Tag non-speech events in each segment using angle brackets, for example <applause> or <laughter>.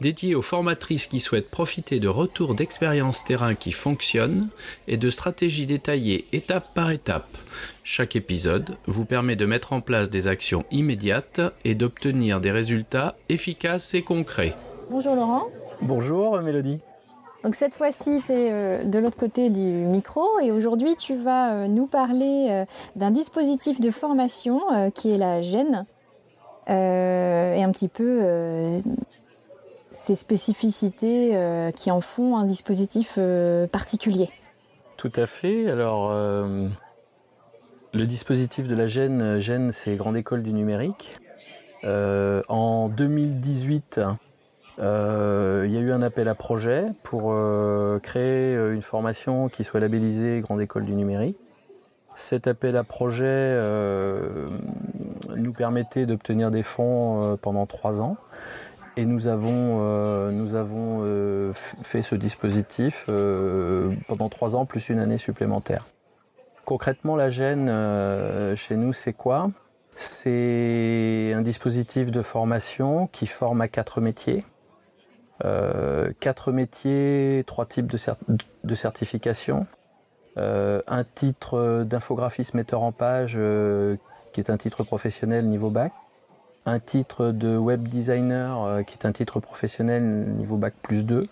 dédié aux formatrices qui souhaitent profiter de retours d'expériences terrain qui fonctionnent et de stratégies détaillées étape par étape. Chaque épisode vous permet de mettre en place des actions immédiates et d'obtenir des résultats efficaces et concrets. Bonjour Laurent. Bonjour Mélodie. Donc cette fois-ci, tu es euh, de l'autre côté du micro et aujourd'hui, tu vas euh, nous parler euh, d'un dispositif de formation qui est la GEN et un petit peu ces spécificités euh, qui en font un dispositif euh, particulier. Tout à fait. Alors, euh, le dispositif de la GEN, GEN c'est Grande École du Numérique. en 2018, il y a eu un appel à projet pour créer une formation qui soit labellisée Grande École du Numérique. Cet appel à projet nous permettait d'obtenir des fonds pendant trois ans. Et nous avons, euh, nous avons euh, fait ce dispositif euh, pendant trois ans plus une année supplémentaire. Concrètement, la gêne chez nous, c'est quoi? C'est un dispositif de formation qui forme à quatre métiers. quatre métiers, trois types de, de certification. un titre d'infographiste metteur en page qui est un titre professionnel niveau bac un titre de web designer euh, qui est un titre professionnel niveau bac plus 2,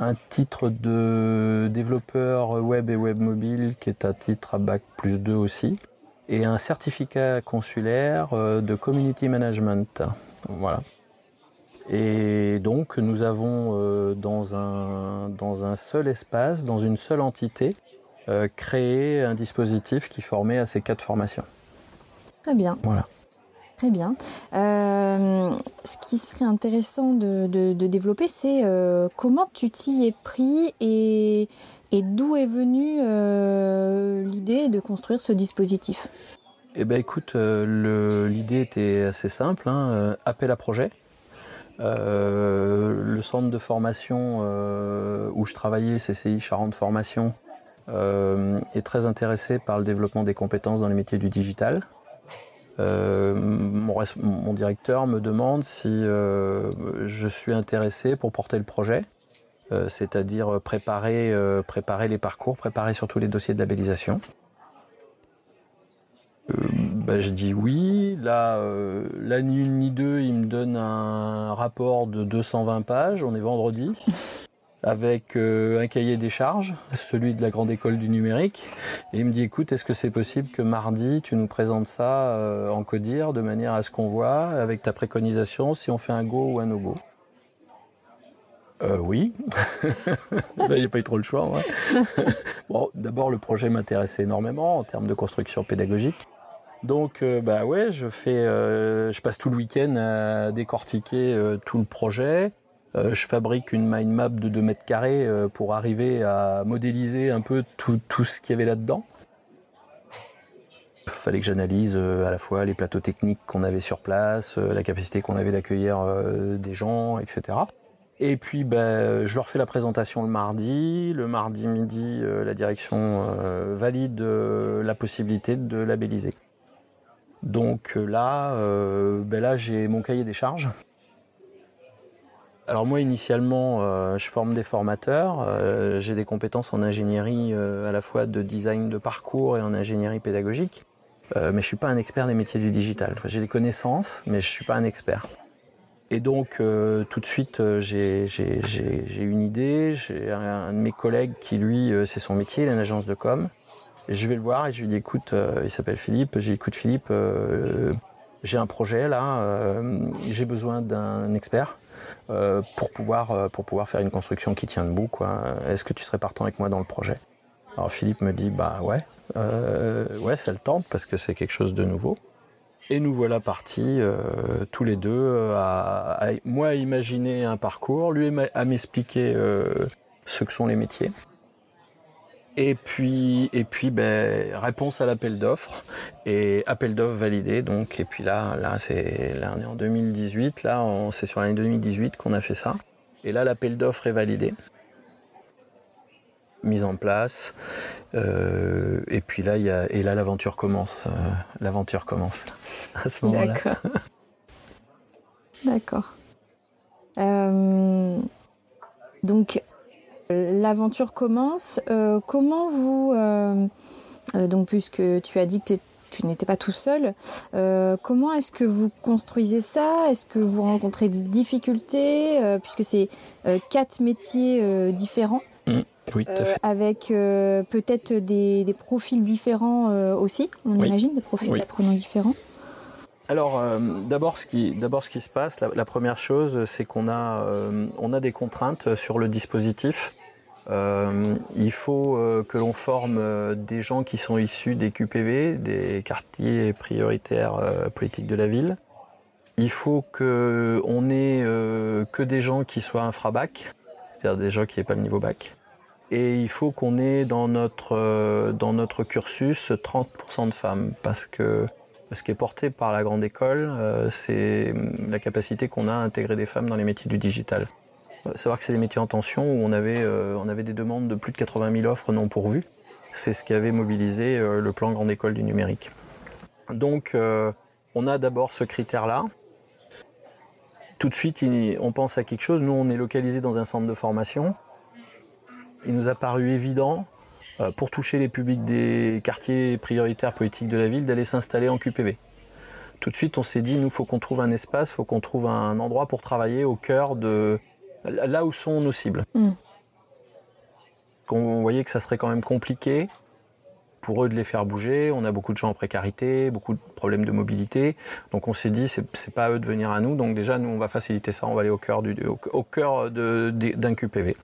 un titre de développeur web et web mobile qui est un titre à bac plus 2 aussi, et un certificat consulaire euh, de community management. Voilà. Et donc nous avons euh, dans, un, dans un seul espace, dans une seule entité, créé un dispositif qui formait à ces quatre formations. Très bien. Voilà. Très bien. Euh, ce qui serait intéressant de, développer, c'est euh, comment tu t'y es pris et, d'où est venue euh, l'idée de construire ce dispositif? Eh bien écoute, l'idée était assez simple, hein, appel à projet. le centre de formation où je travaillais, CCI Charente Formation, est très intéressé par le développement des compétences dans les métiers du digital. Euh, mon, directeur me demande si euh, je suis intéressé pour porter le projet, euh, c'est-à-dire préparer, préparer les parcours, préparer surtout les dossiers de labellisation. Bah, je dis oui. Là, là, ni une ni deux, il me donne un rapport de 220 pages. On est vendredi avec euh, un cahier des charges, celui de la grande école du numérique. Et il me dit écoute, est-ce que c'est possible que mardi tu nous présentes ça euh, en codir de manière à ce qu'on voit avec ta préconisation si on fait un go ou un no-go euh, oui, <laughs> ben, j'ai pas eu trop le choix. <laughs> bon, d'abord le projet m'intéressait énormément en termes de construction pédagogique. Donc, bah ouais, je fais, je passe tout le week-end à décortiquer tout le projet, je fabrique une mind map de 2 mètres carrés euh, pour arriver à modéliser un peu tout, ce qu'il y avait là-dedans. Il fallait que j'analyse euh, à la fois les plateaux techniques qu'on avait sur place, la capacité qu'on avait d'accueillir des gens, etc. Et puis ben, je leur fais la présentation le mardi. Le mardi midi, la direction valide la possibilité de labelliser. Donc là, ben là j'ai mon cahier des charges alors moi initialement euh, je forme des formateurs, euh, j'ai des compétences en ingénierie euh, à la fois de design de parcours et en ingénierie pédagogique, mais je suis pas un expert des métiers du digital. j'ai des connaissances mais je suis pas un expert. Et donc tout de suite j'ai une idée, j'ai un, de mes collègues qui lui c'est son métier, il a une agence de com. Et je vais le voir et je lui dis écoute, il s'appelle Philippe, Philippe, j'ai un projet là, j'ai besoin d'un expert euh, pour, pouvoir, euh, pour pouvoir faire une construction qui tient debout. Est-ce que tu serais partant avec moi dans le projet? Alors Philippe me dit bah ouais, euh, ouais ça le tente parce que c'est quelque chose de nouveau. Et nous voilà partis tous les deux moi à imaginer un parcours, lui à m'expliquer ce que sont les métiers. Et puis, et puis ben, réponse à l'appel d'offres et appel d'offres validé. Donc, et puis là, là, c'est, là, on est en 2018. Là, c'est sur l'année 2018 qu'on a fait ça. Et là, l'appel d'offres est validé. Mise en place. Euh, et puis là, il y a, et là, l'aventure commence. Euh, l'aventure commence à ce moment-là. D'accord. <laughs> D'accord. Euh, donc, l'aventure commence. Euh, comment vous, euh, euh, donc puisque tu as dit que tu n'étais pas tout seul, comment est-ce que vous construisez ça? Est-ce que vous rencontrez des difficultés? Puisque c'est quatre métiers différents mmh. Oui, tout à fait. avec peut-être des, profils différents aussi, on imagine, des profils d'apprenants différents. Alors, d'abord, ce qui, d'abord, ce qui se passe, la, première chose, c'est qu'on a, on a des contraintes sur le dispositif. Euh, il faut euh, que l'on forme euh, des gens qui sont issus des QPV, des quartiers prioritaires politiques de la ville. Il faut qu'on ait que des gens qui soient infra-bac, c'est-à-dire des gens qui n'aient pas le niveau bac. Et il faut qu'on ait dans notre, dans notre cursus 30% de femmes, parce que ce qui est porté par la grande école, c'est la capacité qu'on a à intégrer des femmes dans les métiers du digital savoir que c'est des métiers en tension où on avait, euh, on avait des demandes de plus de 80 000 offres non pourvues. C'est ce qui avait mobilisé euh, le plan Grande École du numérique. Donc, euh, on a d'abord ce critère-là. Tout de suite, on pense à quelque chose. Nous, on est localisé dans un centre de formation. Il nous a paru évident, pour toucher les publics des quartiers prioritaires politiques de la ville, d'aller s'installer en QPV. Tout de suite, on s'est dit, nous, faut qu'on trouve un espace, faut qu'on trouve un endroit pour travailler au cœur de, là où sont nos cibles. Mm. On voyait que ça serait quand même compliqué pour eux de les faire bouger. On a beaucoup de gens en précarité, beaucoup de problèmes de mobilité. Donc on s'est dit, c'est pas à eux de venir à nous. Donc déjà, nous, on va faciliter ça. On va aller au cœur du, au, cœur d'un QPV.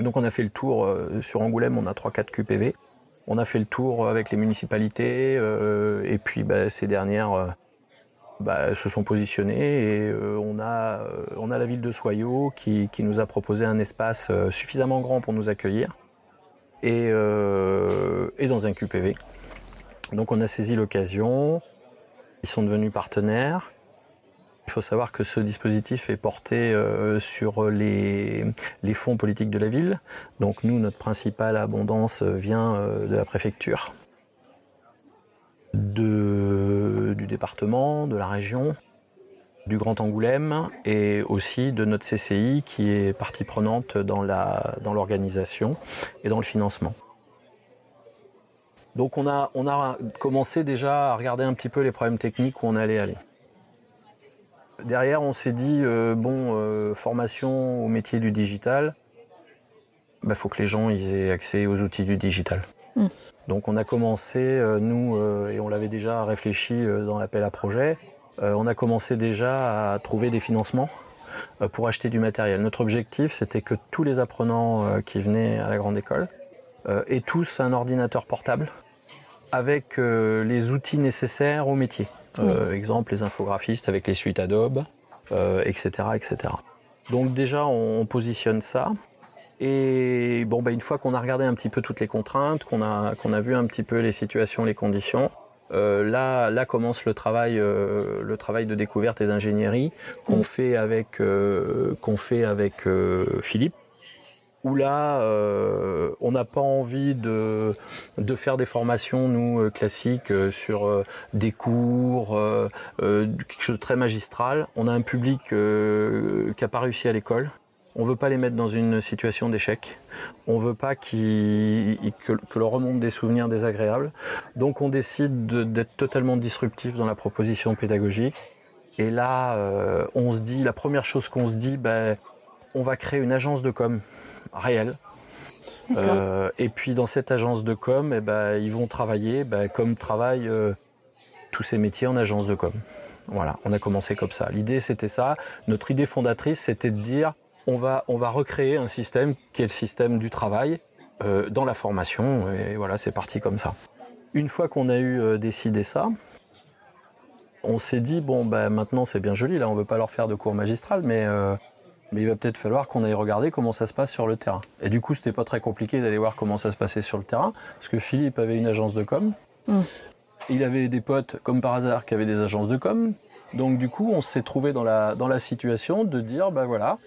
Donc on a fait le tour euh, sur Angoulême. On a 3-4 QPV. On a fait le tour avec les municipalités euh, et puis bah, ces dernières euh, bah, se sont positionnés et euh, on, a, euh, on a la ville de Soyaux qui, nous a proposé un espace euh, suffisamment grand pour nous accueillir et, dans un QPV. Donc on a saisi l'occasion, ils sont devenus partenaires. Il faut savoir que ce dispositif est porté sur les, fonds politiques de la ville. Donc nous, notre principale abondance vient de la préfecture du département, de la région, du Grand Angoulême et aussi de notre CCI qui est partie prenante dans l'organisation dans et dans le financement. Donc on a, on a commencé déjà à regarder un petit peu les problèmes techniques où on allait aller. Derrière, on s'est dit, euh, bon, euh, formation au métier du digital, il bah, faut que les gens ils aient accès aux outils du digital. Mmh. Donc on a commencé, euh, nous, euh, et on l'avait déjà réfléchi euh, dans l'appel à projet, on a commencé déjà à trouver des financements pour acheter du matériel. Notre objectif, c'était que tous les apprenants qui venaient à la grande école aient tous un ordinateur portable avec les outils nécessaires au métier. exemple, les infographistes avec les suites Adobe, etc., etc. Donc déjà, on positionne ça. Et bon, bah, une fois qu'on a regardé un petit peu toutes les contraintes, qu'on a, a vu un petit peu les situations, les conditions, euh, là, là commence le travail, euh, le travail de découverte et d'ingénierie qu'on fait avec, euh, qu'on fait avec Philippe. Où là, on n'a pas envie de, de faire des formations, nous, classiques, sur des cours, quelque chose de très magistral. On a un public qui n'a pas réussi à l'école, on veut pas les mettre dans une situation d'échec. On veut pas que, que leur remonte des souvenirs désagréables. Donc on décide d'être totalement disruptif dans la proposition pédagogique. Et là, euh, on se dit, la première chose qu'on se dit, ben, on va créer une agence de com réelle. Euh, et puis dans cette agence de com, eh ben, ils vont travailler ben, comme travaillent euh, tous ces métiers en agence de com. Voilà, on a commencé comme ça. L'idée c'était ça. Notre idée fondatrice c'était de dire on va, on va recréer un système qui est le système du travail euh, dans la formation. Et voilà, c'est parti comme ça. Une fois qu'on a eu euh, décidé ça, on s'est dit bon ben maintenant c'est bien joli là, on veut pas leur faire de cours magistral, mais euh, mais il va peut-être falloir qu'on aille regarder comment ça se passe sur le terrain. Et du coup, c'était pas très compliqué d'aller voir comment ça se passait sur le terrain, parce que Philippe avait une agence de com. Mm. Il avait des potes, comme par hasard, qui avaient des agences de com. Donc du coup, on s'est trouvé dans la, dans la situation de dire, ben voilà,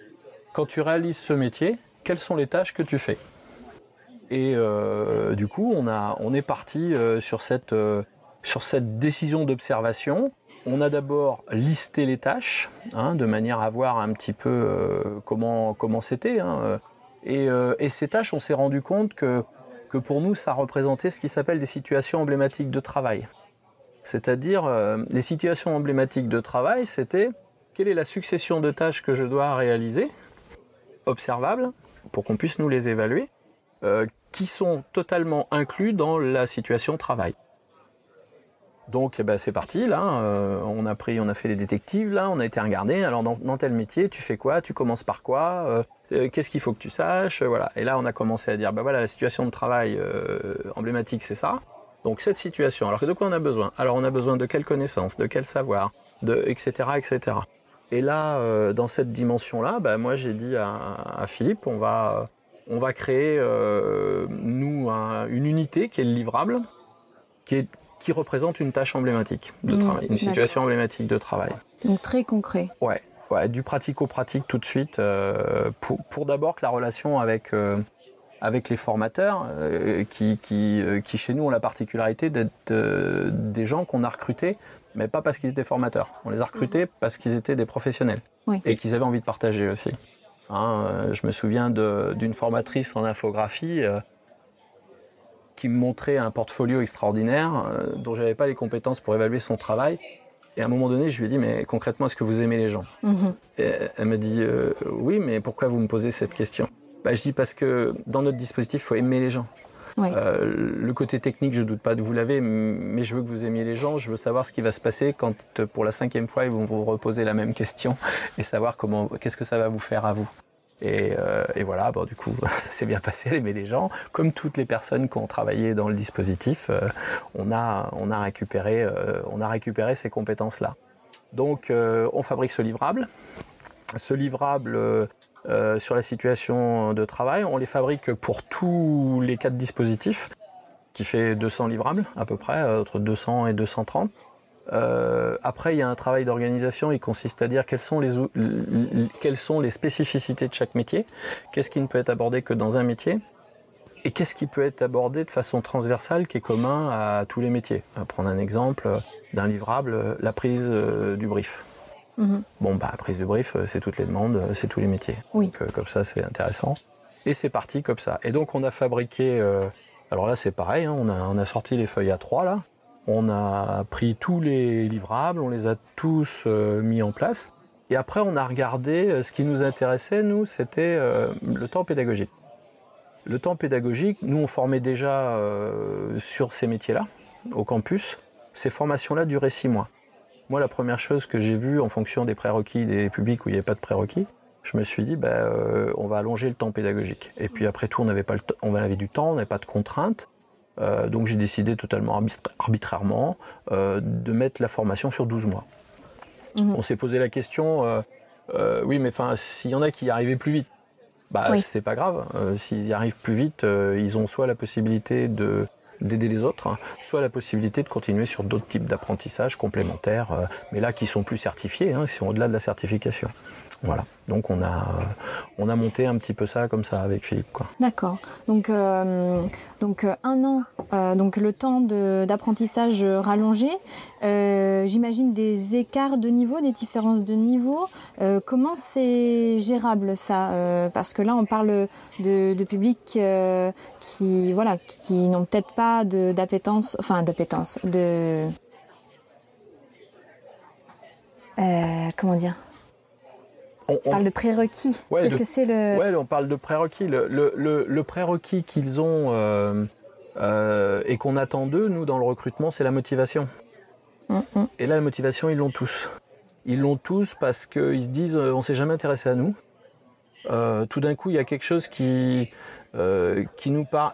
quand tu réalises ce métier, quelles sont les tâches que tu fais? Et euh, du coup, on, a, on est parti euh, sur, cette, euh, sur cette décision d'observation. On a d'abord listé les tâches, hein, de manière à voir un petit peu comment comment c'était. hein. Et, ces tâches, on s'est rendu compte que, que pour nous, ça représentait ce qui s'appelle des situations emblématiques de travail. C'est-à-dire, les situations emblématiques de travail, c'était quelle est la succession de tâches que je dois réaliser, observables, pour qu'on puisse nous les évaluer, euh, qui sont totalement inclus dans la situation travail. Donc eh ben, c'est parti, là, euh, on a pris, on a fait les détectives, là, on a été regarder, alors dans, tel métier, tu fais quoi, tu commences par quoi, euh, qu'est-ce qu'il faut que tu saches, voilà. Et là on a commencé à dire, bah voilà, la situation de travail emblématique c'est ça. Donc cette situation, alors de quoi on a besoin? Alors on a besoin de quelles connaissances, de quel savoir, de etc. etc. Et là, euh, dans cette dimension-là, bah, moi j'ai dit à, à Philippe, on va, on va créer euh, nous un- une unité qui est le livrable, qui est qui représente une tâche emblématique de Mmh, travail, une situation emblématique de travail. Donc très concret. Ouais, ouais, du pratico-pratique tout de suite, euh, pour, pour d'abord que la relation avec, euh, avec les formateurs, euh, qui, qui, qui chez nous ont la particularité d'être des gens qu'on a recrutés, mais pas parce qu'ils étaient formateurs. On les a recrutés parce qu'ils étaient des professionnels Oui. et qu'ils avaient envie de partager aussi. Hein, euh, je me souviens d'une formatrice en infographie euh, qui me montrait un portfolio extraordinaire euh, dont j'avais pas les compétences pour évaluer son travail. Et à un moment donné, je lui ai dit, mais concrètement, est-ce que vous aimez les gens? Mhm. Et Elle m'a dit, euh, oui, mais pourquoi vous me posez cette question? Bah, Je dis parce que dans notre dispositif, il faut aimer les gens. Euh, le côté technique, je doute pas de vous l'avez, mais je veux que vous aimiez les gens. Je veux savoir ce qui va se passer quand, euh, pour la cinquième fois, ils vont vous reposer la même question <laughs> et savoir comment, qu'est-ce que ça va vous faire à vous. Et, euh, voilà, bon, du coup, <laughs> ça s'est bien passé, <laughs> elle aimait les gens. Comme toutes les personnes qui ont travaillé dans le dispositif, on, a, récupéré, ces compétences-là. Donc, on fabrique ce livrable. Ce livrable euh, sur la situation de travail, on les fabrique pour tous les quatre dispositifs, qui fait 200 livrables à peu près, euh, entre 200 et 230. Euh, après, il y a un travail d'organisation. Il consiste à dire quelles sont les quelles sont les spécificités de chaque métier, qu'est-ce qui ne peut être abordé que dans un métier, et qu'est-ce qui peut être abordé de façon transversale, qui est commun à tous les métiers. On prendre un exemple d'un livrable, la prise du brief. Mhm. Bon, bah, prise de brief, euh, c'est toutes les demandes, euh, c'est tous les métiers. Oui. Donc, euh, comme ça, c'est intéressant. Et c'est parti comme ça. Et donc, on a fabriqué. euh, alors là, c'est pareil. hein, on, a, on a sorti les feuilles A3 là. On a pris tous les livrables, on les a tous euh, mis en place. Et après, on a regardé. Ce qui nous intéressait, nous, c'était euh, le temps pédagogique. Le temps pédagogique, nous, on formait déjà sur ces métiers-là, au campus. Ces formations-là duraient six mois. Moi, la première chose que j'ai vue en fonction des prérequis des publics où il n'y avait pas de prérequis, je me suis dit, bah, euh, on va allonger le temps pédagogique. Et puis après tout, on n'avait pas le t- on avait du temps, on n'avait pas de contraintes. Euh, donc j'ai décidé totalement arbitra- arbitrairement euh, de mettre la formation sur 12 mois. Mhm. On s'est posé la question, oui, mais enfin, s'il y en a qui y arrivaient plus vite, bah, Oui. c'est pas grave. S'ils y arrivent plus vite, ils ont soit la possibilité de d'aider les autres, hein, soit la possibilité de continuer sur d'autres types d'apprentissage complémentaires, euh, mais là qui sont plus certifiés, hein, qui sont au-delà de la certification. Voilà. Donc on a, on a monté un petit peu ça comme ça avec Philippe. D'accord. Donc, euh, donc euh, un an, euh, donc le temps d'apprentissage rallongé. J'imagine des écarts de niveau, des différences de niveau. Comment c'est gérable ça Parce que là, on parle de, de publics qui, voilà, qui n'ont peut-être pas d'appétence, enfin d'appétence, de comment dire? On- parles de prérequis. Ouais, Qu'est-ce que c'est le Ouais, on parle de prérequis. Le, le, le, le prérequis qu'ils ont euh, euh, et qu'on attend d'eux, nous, dans le recrutement, c'est la motivation. Et là, la motivation, ils l'ont tous. Ils l'ont tous parce qu'ils se disent, euh, on s'est jamais intéressé à nous. Euh, tout d'un coup, il y a quelque chose qui, qui nous parle.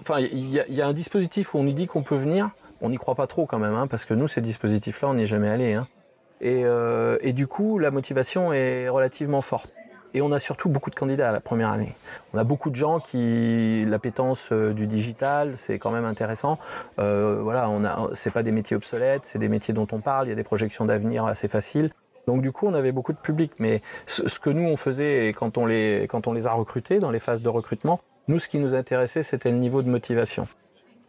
Enfin, il y, a, il y a un dispositif où on nous dit qu'on peut venir. On n'y croit pas trop quand même, hein, parce que nous, ces dispositifs-là, on n'y est jamais allé. Hein. Et, euh, et du coup, la motivation est relativement forte. Et on a surtout beaucoup de candidats à la première année. On a beaucoup de gens qui l'appétence euh, du digital, c'est quand même intéressant. Euh, voilà, on a, c'est pas des métiers obsolètes, c'est des métiers dont on parle. Il y a des projections d'avenir assez faciles. Donc du coup, on avait beaucoup de public. Mais ce, que nous on faisait quand on les quand on les a recrutés dans les phases de recrutement, nous ce qui nous intéressait, c'était le niveau de motivation.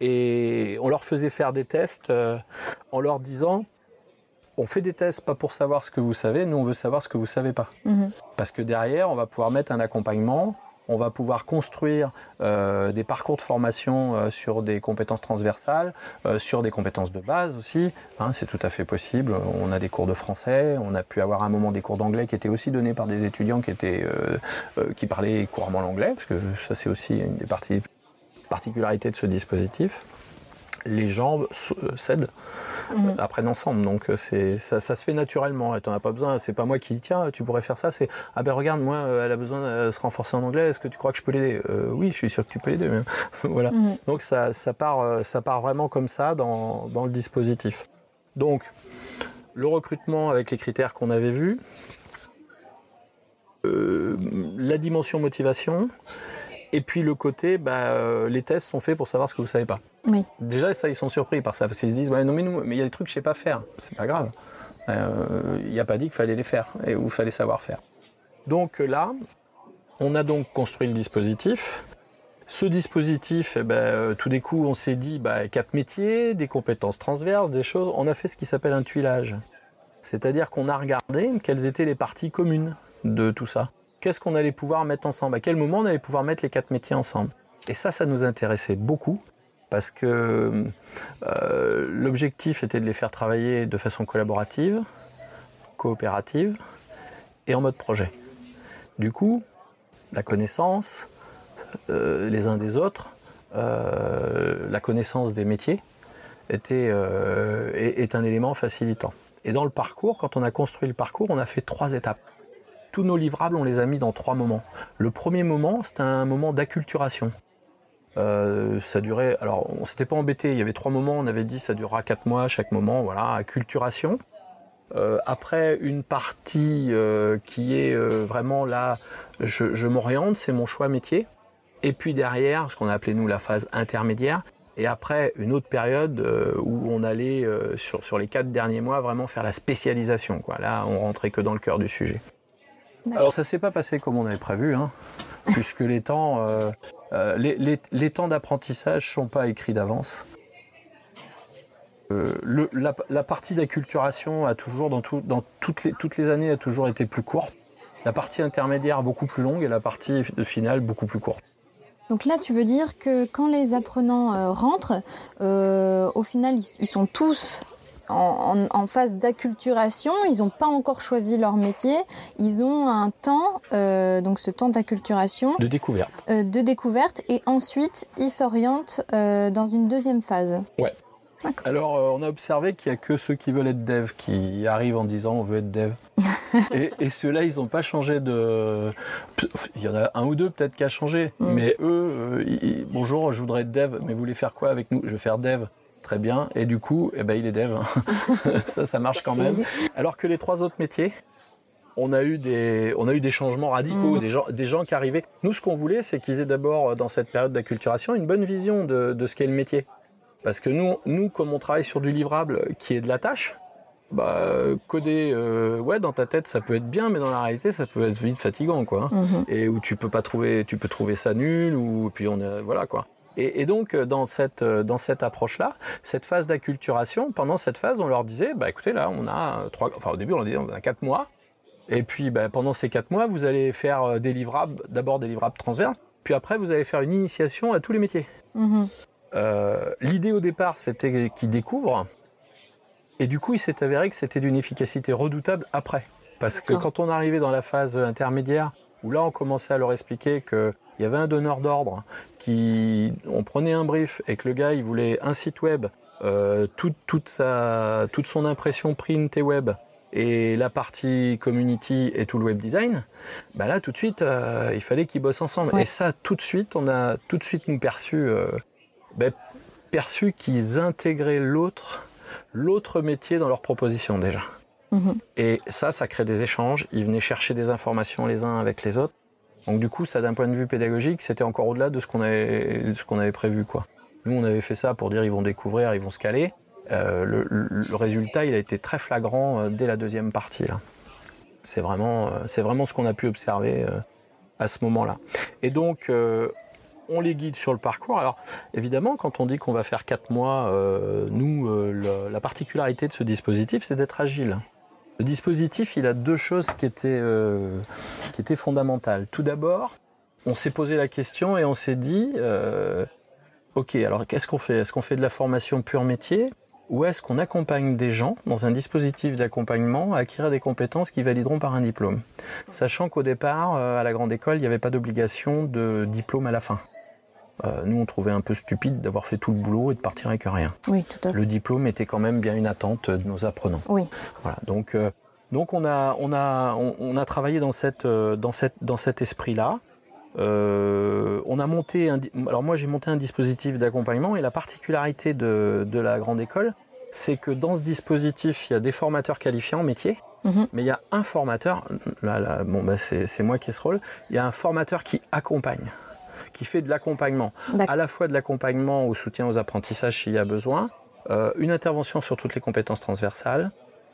Et on leur faisait faire des tests en leur disant on fait des tests pas pour savoir ce que vous savez, nous on veut savoir ce que vous savez pas. Mhm. Parce que derrière, on va pouvoir mettre un accompagnement, on va pouvoir construire euh, des parcours de formation euh, sur des compétences transversales, euh, sur des compétences de base aussi. Hein, c'est tout à fait possible. On a des cours de français, on a pu avoir un moment des cours d'anglais qui étaient aussi donnés par des étudiants qui étaient qui parlaient couramment l'anglais, parce que ça c'est aussi une des parties particularités de ce dispositif. Les gens s- euh, cèdent Mhm. apprennent ensemble. Donc euh, c'est ça, ça se fait naturellement. Et t'en as pas besoin. C'est pas moi qui dis tiens tu pourrais faire ça. C'est ah ben regarde moi elle a besoin de se renforcer en anglais. Est-ce que tu crois que je peux l'aider? Euh, Oui, je suis sûr que tu peux l'aider. <laughs> Voilà. Mhm. Donc ça, ça part ça part vraiment comme ça dans, dans le dispositif. Donc le recrutement avec les critères qu'on avait vus, euh, la dimension motivation. Et puis le côté, bah, euh, les tests sont faits pour savoir ce que vous savez pas. Oui. Déjà, ça, ils sont surpris par ça, parce qu'ils se disent, ouais, non mais nous, mais il y a des trucs que je sais pas faire. C'est pas grave. Euh, Il n'y a pas dit qu'il fallait les faire et ou fallait savoir faire. Donc là, on a donc construit le dispositif. Ce dispositif, eh ben, euh, tout d'un coup, on s'est dit, bah, quatre métiers, des compétences transverses, des choses. On a fait ce qui s'appelle un tuilage. C'est-à-dire qu'on a regardé quelles étaient les parties communes de tout ça. Qu'est-ce qu'on allait pouvoir mettre ensemble? À quel moment on allait pouvoir mettre les quatre métiers ensemble? Et ça, ça nous intéressait beaucoup parce que euh, l'objectif était de les faire travailler de façon collaborative, coopérative et en mode projet. Du coup, la connaissance euh, les uns des autres, euh, la connaissance des métiers était, est un élément facilitant. Et dans le parcours, quand on a construit le parcours, on a fait trois étapes. Tous nos livrables, on les a mis dans trois moments. Le premier moment, c'était un moment d'acculturation. Euh, ça durait. Alors, on s'était pas embêté. Il y avait trois moments. On avait dit ça durera quatre mois chaque moment. Voilà, acculturation. Euh, après, une partie euh, qui est vraiment là, je, m'oriente, c'est mon choix métier. Et puis derrière, ce qu'on a appelé nous la phase intermédiaire. Et après, une autre période où on allait sur, sur les quatre derniers mois vraiment faire la spécialisation. Quoi. Là, on rentrait que dans le cœur du sujet. Alors ça s'est pas passé comme on avait prévu, hein, <laughs> puisque les temps, euh, euh, les, les- les temps d'apprentissage sont pas écrits d'avance. Euh, le- la, la partie d'acculturation a toujours, dans, tout- dans toutes, les, toutes les années, a toujours été plus courte. La partie intermédiaire beaucoup plus longue et la partie fi- finale beaucoup plus courte. Donc là, tu veux dire que quand les apprenants euh, rentrent, euh, au final, ils, ils sont tous en, en- en phase d'acculturation. Ils n'ont pas encore choisi leur métier. Ils ont un temps, euh, donc ce temps d'acculturation, De découverte. euh, de découverte, et ensuite ils s'orientent euh, dans une deuxième phase. Alors, euh, on a observé qu'il y a que ceux qui veulent être dev qui arrivent en disant on veut être dev. <laughs> et et ceux-là, ils n'ont pas changé de. Il y en a un ou deux peut-être qui a changé, Mm. mais eux, euh, ils- bonjour, je voudrais être dev, mais vous voulez faire quoi avec nous? Je vais faire dev. Très bien. Et du coup, eh ben, il est dev. <laughs> ça, ça marche quand même. Alors que les trois autres métiers, on a eu des, on a eu des changements radicaux, Mhm. des, gens, des gens qui arrivaient. Nous, ce qu'on voulait, c'est qu'ils aient d'abord, euh, dans cette période d'acculturation, une bonne vision de, de ce qu'est le métier. Parce que nous, nous, comme on travaille sur du livrable qui est de la tâche, bah, coder, euh, ouais, dans ta tête, ça peut être bien, mais dans la réalité, ça peut être vite fatigant, quoi. Mhm. Et où tu peux pas trouver, tu peux trouver ça nul, ou puis on est, voilà, quoi. Et, et donc, euh, dans cette, euh, dans cette approche-là, cette phase d'acculturation, pendant cette phase, on leur disait, bah, écoutez, là, on a euh, trois, enfin, au début, on leur disait, on a quatre mois. Et puis, bah, pendant ces quatre mois, vous allez faire des livrables, d'abord des livrables transverses, puis après, vous allez faire une initiation à tous les métiers. Mhm. Euh, L'idée au départ, c'était qu'ils découvrent. Et du coup, il s'est avéré que c'était d'une efficacité redoutable après. Parce que quand on arrivait dans la phase intermédiaire, où là, on commençait à leur expliquer qu'il y avait un donneur d'ordre, qui, on prenait un brief et que le gars, il voulait un site web, euh, toute, toute, sa, toute son impression print et web, et la partie community et tout le web design, bah là, tout de suite, euh, il fallait qu'ils bossent ensemble. Ouais. Et ça, tout de suite, on a tout de suite nous perçu, euh, ben, perçu qu'ils intégraient l'autre, l'autre métier dans leur proposition déjà. Mhm. Et ça, ça crée des échanges. Ils venaient chercher des informations les uns avec les autres. Donc du coup, ça d'un point de vue pédagogique, c'était encore au-delà de ce qu'on avait, prévu, quoi. Nous, on avait fait ça pour dire ils vont découvrir, ils vont se caler. Euh, le, résultat, il a été très flagrant euh, dès la deuxième partie. C'est vraiment, euh, c'est vraiment ce qu'on a pu observer à ce moment-là. Et donc, on les guide sur le parcours. Alors, évidemment, quand on dit qu'on va faire quatre mois, nous, la particularité de ce dispositif, c'est d'être agile. Le dispositif, il a deux choses qui étaient, euh, qui étaient fondamentales. Tout d'abord, on s'est posé la question et on s'est dit, euh, ok, alors qu'est-ce qu'on fait? Est-ce qu'on fait de la formation pure métier ou est-ce qu'on accompagne des gens dans un dispositif d'accompagnement à acquérir des compétences qui valideront par un diplôme? Sachant qu'au départ, euh, à la grande école, il n'y avait pas d'obligation de diplôme à la fin. Euh, nous, on trouvait un peu stupide d'avoir fait tout le boulot et de partir avec rien. Oui, tout à fait. Le diplôme était quand même bien une attente de nos apprenants. Oui. Voilà. Donc, euh, donc on a, on a, on, on a travaillé dans cette, euh, dans cette, dans cet esprit-là. Euh, on a monté un, alors moi j'ai monté un dispositif d'accompagnement et la particularité de, de la grande école, c'est que dans ce dispositif il y a des formateurs qualifiés en métier, Mhm. mais il y a un formateur. Là, là, bon, bah, c'est moi qui ai ce rôle. Il y a un formateur qui accompagne, qui fait de l'accompagnement à la fois de l'accompagnement au soutien aux apprentissages s'il y a besoin, euh, une intervention sur toutes les compétences transversales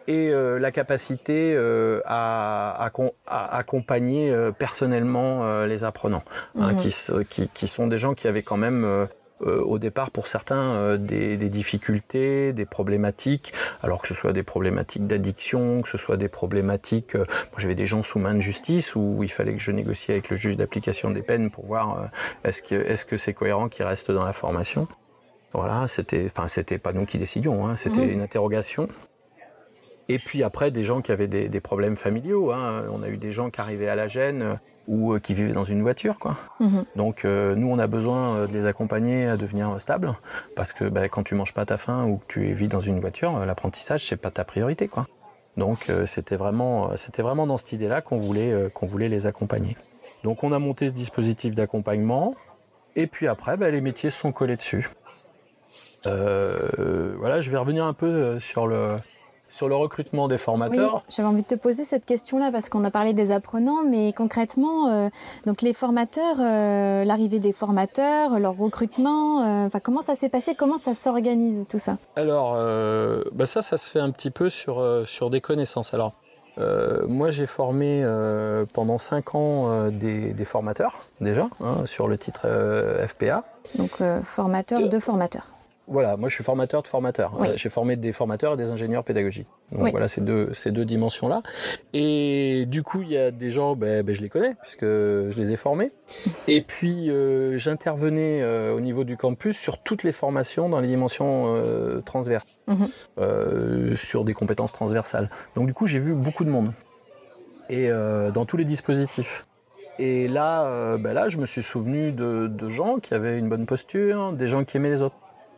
et euh, la capacité euh, à, à con- à accompagner personnellement les apprenants, hein, Mhm. qui, se- qui, qui sont des gens qui avaient quand même euh, au départ pour certains euh, des, des difficultés, des problématiques, alors que ce soit des problématiques d'addiction, que ce soit des problématiques, euh, j'avais des gens sous main de justice où il fallait que je négocie avec le juge d'application des peines pour voir est-ce que est-ce que c'est cohérent qu'ils restent dans la formation. Voilà, c'était, enfin c'était pas nous qui décidions, hein, c'était Mhm. une interrogation. Et puis après, des gens qui avaient des, des problèmes familiaux. Hein. On a eu des gens qui arrivaient à la gêne ou euh, qui vivaient dans une voiture, quoi. Mhm. Donc euh, nous, on a besoin euh, de les accompagner à devenir stables, parce que bah, quand tu manges pas ta faim ou que tu vis dans une voiture, l'apprentissage c'est pas ta priorité, quoi. Donc euh, c'était vraiment, c'était vraiment dans cette idée-là qu'on voulait, euh, qu'on voulait les accompagner. Donc on a monté ce dispositif d'accompagnement, et puis après, bah, les métiers se sont collés dessus. Voilà, je vais revenir un peu sur le sur le recrutement des Oui, formateurs. j'avais envie de te poser cette question-là parce qu'on a parlé des apprenants, mais concrètement, euh, donc les formateurs, euh, l'arrivée des formateurs, leur recrutement, euh, enfin comment ça s'est passé, comment ça s'organise tout ça? Alors, bah ça, ça se fait un petit peu sur, sur des connaissances. Alors, moi, j'ai formé pendant 5 ans des, des formateurs, déjà, hein, sur le titre FPA. Donc formateur de formateur. Voilà, moi, je suis formateur de formateurs. Oui. Euh, j'ai formé des formateurs et des ingénieurs pédagogiques. Donc, Oui. voilà, ces deux, ces deux dimensions-là. Et du coup, il y a des gens, ben, ben, je les connais, puisque je les ai formés. <laughs> Et puis, euh, j'intervenais euh, au niveau du campus sur toutes les formations dans les dimensions euh, transverses, Mhm. sur des compétences transversales. Donc, du coup, j'ai vu beaucoup de monde. Et dans tous les dispositifs. Et là, ben là, je me suis souvenu de, de gens qui avaient une bonne posture, des gens qui aimaient les autres.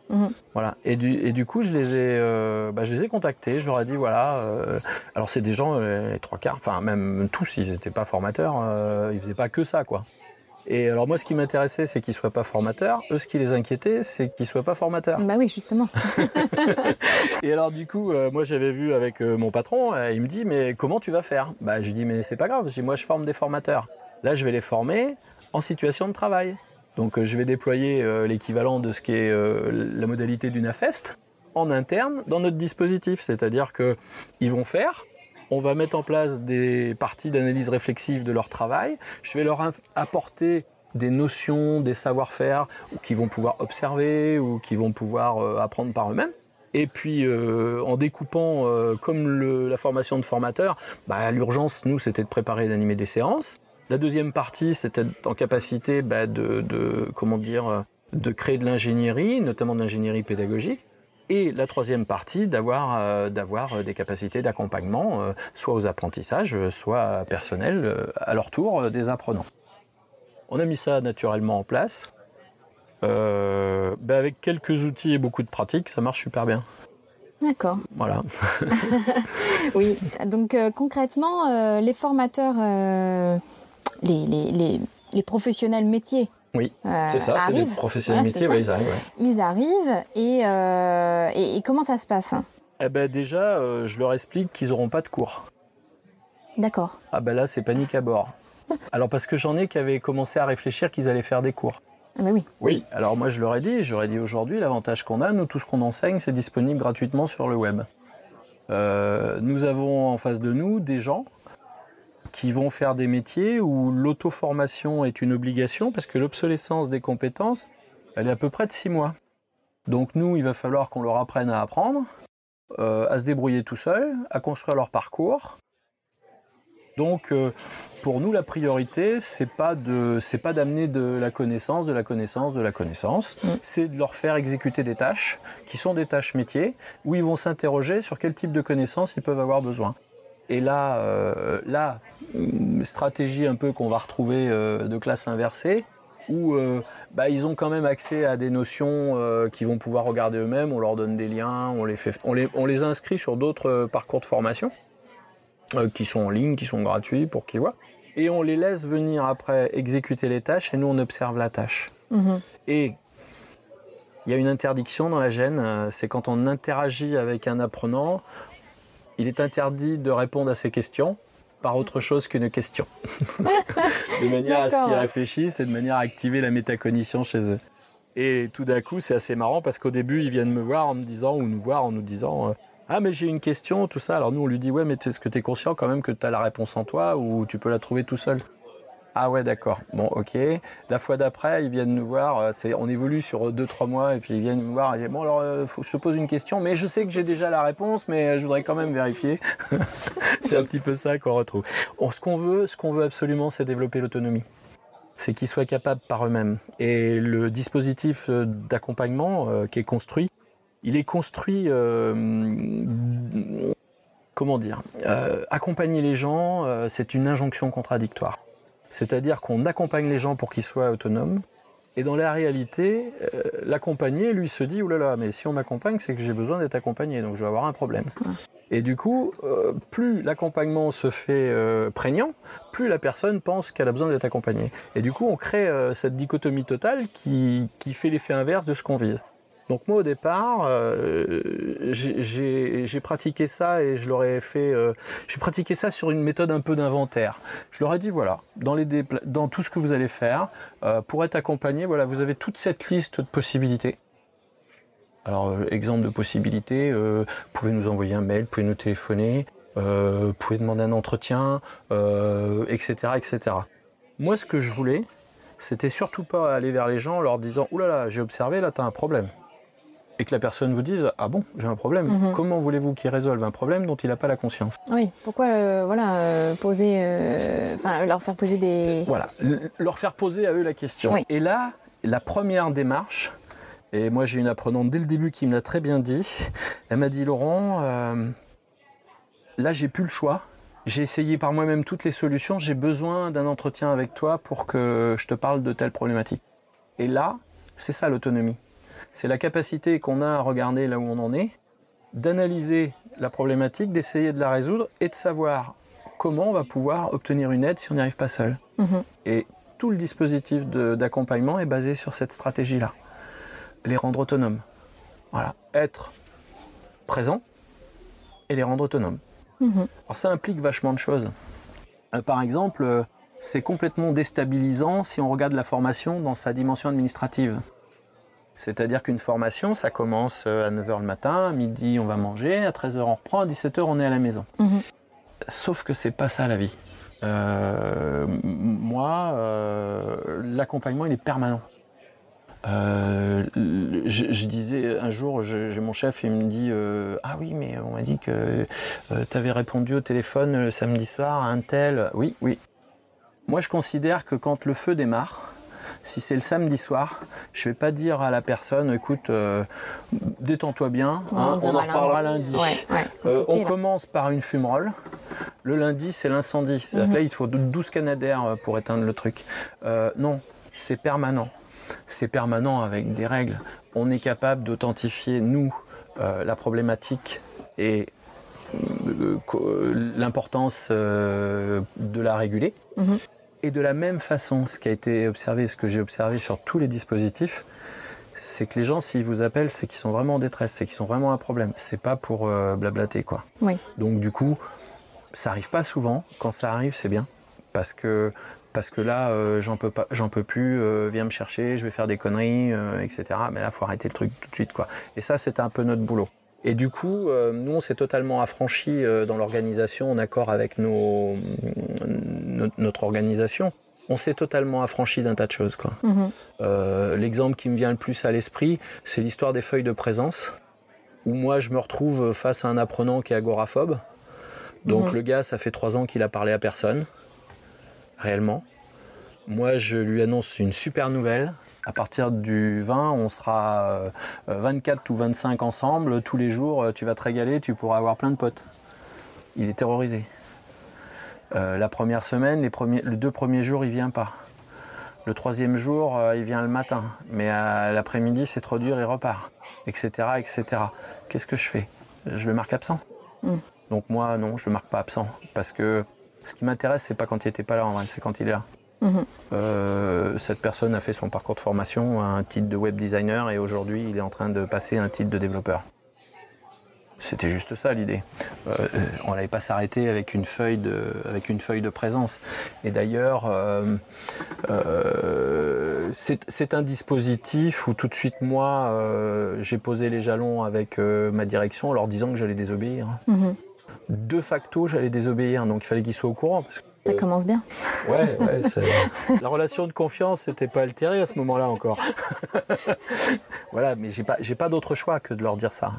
Mhm. Voilà. Et du, et du coup, je les ai, euh, bah, je les ai contactés. Je leur ai dit voilà. euh, alors c'est des gens, euh, les trois quarts, enfin même tous, ils n'étaient pas formateurs. Ils faisaient pas que ça, quoi. Et alors moi, ce qui m'intéressait, c'est qu'ils soient pas formateurs. Eux, ce qui les inquiétait, c'est qu'ils soient pas formateurs. Bah oui, justement. <laughs> Et alors du coup, moi j'avais vu avec mon patron, il me dit mais comment tu vas faire? Bah je dis mais c'est pas grave, je dis moi je forme des formateurs. Là je vais les former en situation de travail. Donc euh, je vais déployer euh, l'équivalent de ce qui est euh, la modalité d'une AFEST en interne dans notre dispositif, c'est-à-dire que ils vont faire on va mettre en place des parties d'analyse réflexive de leur travail. Je vais leur apporter des notions, des savoir-faire qu'ils vont pouvoir observer ou qu'ils vont pouvoir apprendre par eux-mêmes. Et puis en découpant comme la formation de formateur, bah, l'urgence, nous, c'était de préparer et d'animer des séances. La deuxième partie, c'était en capacité bah, de, de, comment dire, de créer de l'ingénierie, notamment de l'ingénierie pédagogique. Et la troisième partie, d'avoir euh, d'avoir euh, des capacités d'accompagnement, euh, soit aux apprentissages, soit personnels, euh, à leur tour, des apprenants. On a mis ça naturellement en place. Ben avec quelques outils et beaucoup de pratique, ça marche super bien. D'accord. Voilà. <laughs> Oui. Donc concrètement, les formateurs, les, les, les, les professionnels métiers. Oui, euh, c'est ça, c'est des professionnels métiers, ouais, ils arrivent. ouais. Ils arrivent et, euh, et, et comment ça se passe Eh ben déjà, euh, je leur explique qu'ils n'auront pas de cours. D'accord. Ah ben là, c'est panique à bord. <laughs> Alors parce que j'en ai qui avaient commencé à réfléchir qu'ils allaient faire des cours. Ah, mais oui. Oui. Alors moi, je leur ai dit, j'aurais dit aujourd'hui, l'avantage qu'on a, nous, tout ce qu'on enseigne, c'est disponible gratuitement sur le web. Euh, nous avons en face de nous des gens qui vont faire des métiers où l'auto-formation est une obligation parce que l'obsolescence des compétences, elle est à peu près de six mois. Donc nous, il va falloir qu'on leur apprenne à apprendre, euh, à se débrouiller tout seul, à construire leur parcours. Donc euh, pour nous, la priorité, c'est pas de, c'est pas d'amener de la connaissance, de la connaissance, de la connaissance. Mm. C'est de leur faire exécuter des tâches qui sont des tâches métiers où ils vont s'interroger sur quel type de connaissances ils peuvent avoir besoin. Et là, euh, là, une stratégie un peu qu'on va retrouver euh, de classe inversée, où euh, bah, ils ont quand même accès à des notions qu'ils vont pouvoir regarder eux-mêmes. On leur donne des liens, on les, fait, on les, on les inscrit sur d'autres parcours de formation qui sont en ligne, qui sont gratuits pour qu'ils voient. Et on les laisse venir après exécuter les tâches et nous on observe la tâche. Mhm. Et il y a une interdiction dans la gêne, c'est quand on interagit avec un apprenant, il est interdit de répondre à ses questions par autre chose qu'une question. <laughs> de manière à ce qu'ils réfléchissent et de manière à activer la métacognition chez eux. Et tout d'un coup, c'est assez marrant parce qu'au début, ils viennent me voir en me disant, ou nous voir en nous disant, euh, ah mais j'ai une question, tout ça. Alors nous, on lui dit, ouais, mais est-ce que tu es conscient quand même que tu as la réponse en toi ou tu peux la trouver tout seul? Ah ouais, d'accord. Bon, ok. La fois d'après, ils viennent nous voir. euh, C'est, on évolue sur deux, trois mois, et puis ils viennent nous voir. Et disent, bon, alors, euh, je te pose une question, mais je sais que j'ai déjà la réponse, mais euh, je voudrais quand même vérifier. <laughs> c'est un petit peu ça qu'on retrouve. Ce qu'on veut, ce qu'on veut absolument, c'est développer l'autonomie. C'est qu'ils soient capables par eux-mêmes. Et le dispositif euh, d'accompagnement euh, qui est construit, il est construit. euh, comment dire Euh, Accompagner les gens, euh, c'est une injonction contradictoire. C'est-à-dire qu'on accompagne les gens pour qu'ils soient autonomes. Et dans la réalité, euh, l'accompagné, lui, se dit, oulala, mais si on m'accompagne, c'est que j'ai besoin d'être accompagné, donc je vais avoir un problème. Et du coup, euh, plus l'accompagnement se fait euh, prégnant, plus la personne pense qu'elle a besoin d'être accompagnée. Et du coup, on crée cette dichotomie totale qui, qui fait l'effet inverse de ce qu'on vise. Donc moi au départ, euh, j'ai- pratiqué ça et je leur ai fait, euh, j'ai pratiqué ça sur une méthode un peu d'inventaire. Je leur ai dit voilà, dans, tout ce que vous allez faire, euh, pour être accompagné, voilà, vous avez toute cette liste de possibilités. Alors exemple de possibilités, vous pouvez nous envoyer un mail, vous pouvez nous téléphoner, vous pouvez demander un entretien, etc., etc. Moi ce que je voulais, c'était surtout pas aller vers les gens en leur disant oulala, j'ai observé, là t'as un problème et que la personne vous dise ah bon j'ai un problème Mhm. comment voulez-vous qu'il résolve un problème dont il n'a pas la conscience? Oui. Pourquoi, voilà, euh, poser, euh, enfin, leur faire poser des. voilà leur faire poser à eux la question Oui. et là la première démarche et moi j'ai une apprenante dès le début qui me l'a très bien dit elle m'a dit Laurent euh, là j'ai plus le choix j'ai essayé par moi-même toutes les solutions j'ai besoin d'un entretien avec toi pour que je te parle de telle problématique et là c'est ça l'autonomie c'est la capacité qu'on a à regarder là où on en est d'analyser la problématique, d'essayer de la résoudre et de savoir comment on va pouvoir obtenir une aide si on n'y arrive pas seul. Mhm. Et tout le dispositif d'accompagnement est basé sur cette stratégie-là. Les rendre autonomes. Voilà. Être présent et les rendre autonomes. Mhm. Alors ça implique vachement de choses. Euh, par exemple, euh, c'est complètement déstabilisant si on regarde la formation dans sa dimension administrative. C'est-à-dire qu'une formation, ça commence euh, à 9h le matin, à midi on va manger, à 13h on reprend, à 17h on est à la maison. Mhm. Sauf que c'est pas ça la vie. Euh, moi, euh, l'accompagnement il est permanent. Euh, je, je disais un jour, j'ai mon chef, il me dit euh, Ah oui, mais on m'a dit que tu avais répondu au téléphone le samedi soir à un tel. Oui, oui. Moi, je considère que quand le feu démarre, si c'est le samedi soir, je vais pas dire à la personne Écoute, euh, détends-toi bien, hein, on en reparlera lundi. Ouais. Euh, on commence par une fumerole. Le lundi, c'est l'incendie. Mhm. là, il faut 12 canadaires euh, pour éteindre le truc. Non, c'est permanent. C'est permanent avec des règles. On est capable d'authentifier, nous, la problématique et l'importance de la réguler. Mhm. Et de la même façon, ce qui a été observé, ce que j'ai observé sur tous les dispositifs, c'est que les gens, s'ils vous appellent, c'est qu'ils sont vraiment en détresse, c'est qu'ils sont vraiment un problème. C'est pas pour euh, blablater, quoi. Oui. Donc, du coup, ça arrive pas souvent. Quand ça arrive, c'est bien. Parce que, parce que là, euh, j'en peux pas, j'en peux plus, euh, viens me chercher, je vais faire des conneries, etc. Mais là, faut arrêter le truc tout de suite, quoi. Et ça, c'était un peu notre boulot. Et du coup, euh, nous, on s'est totalement affranchi euh, dans l'organisation, en accord avec nos, notre organisation. On s'est totalement affranchi d'un tas de choses, quoi. Mhm. Euh, L'exemple qui me vient le plus à l'esprit, c'est l'histoire des feuilles de présence, où moi je me retrouve face à un apprenant qui est agoraphobe. Donc Mhm. le gars, ça fait trois ans qu'il a parlé à personne, réellement. Moi, je lui annonce une super nouvelle. À partir du 20, on sera euh, euh, 24 ou 25 ensemble. Tous les jours, euh, tu vas te régaler, tu pourras avoir plein de potes. Il est terrorisé. Euh, la première semaine, les, premiers, les deux premiers jours, il vient pas. Le troisième jour, euh, il vient le matin, mais à l'après-midi, c'est trop dur, il repart, etc., etc. Qu'est-ce que je fais? Je le marque absent. Mm. Donc moi, non, je le marque pas absent, parce que ce qui m'intéresse, c'est pas quand il était pas là, en vrai, c'est quand il est là. Mhm. Euh, cette personne a fait son parcours de formation, un titre de web designer, et aujourd'hui, il est en train de passer un titre de développeur. C'était juste ça l'idée. Euh, on n'allait pas s'arrêter avec une feuille de, avec une feuille de présence. Et d'ailleurs, euh, euh, c'est un dispositif où tout de suite moi, j'ai posé les jalons avec ma direction en leur disant que j'allais désobéir. Mhm. De facto, j'allais désobéir, donc il fallait qu'ils soient au courant. parce que- Ça commence bien. Ouais, ouais. <laughs> La relation de confiance n'était pas altérée à ce moment-là encore. <laughs> voilà, mais j'ai pas, j'ai pas d'autre choix que de leur dire ça.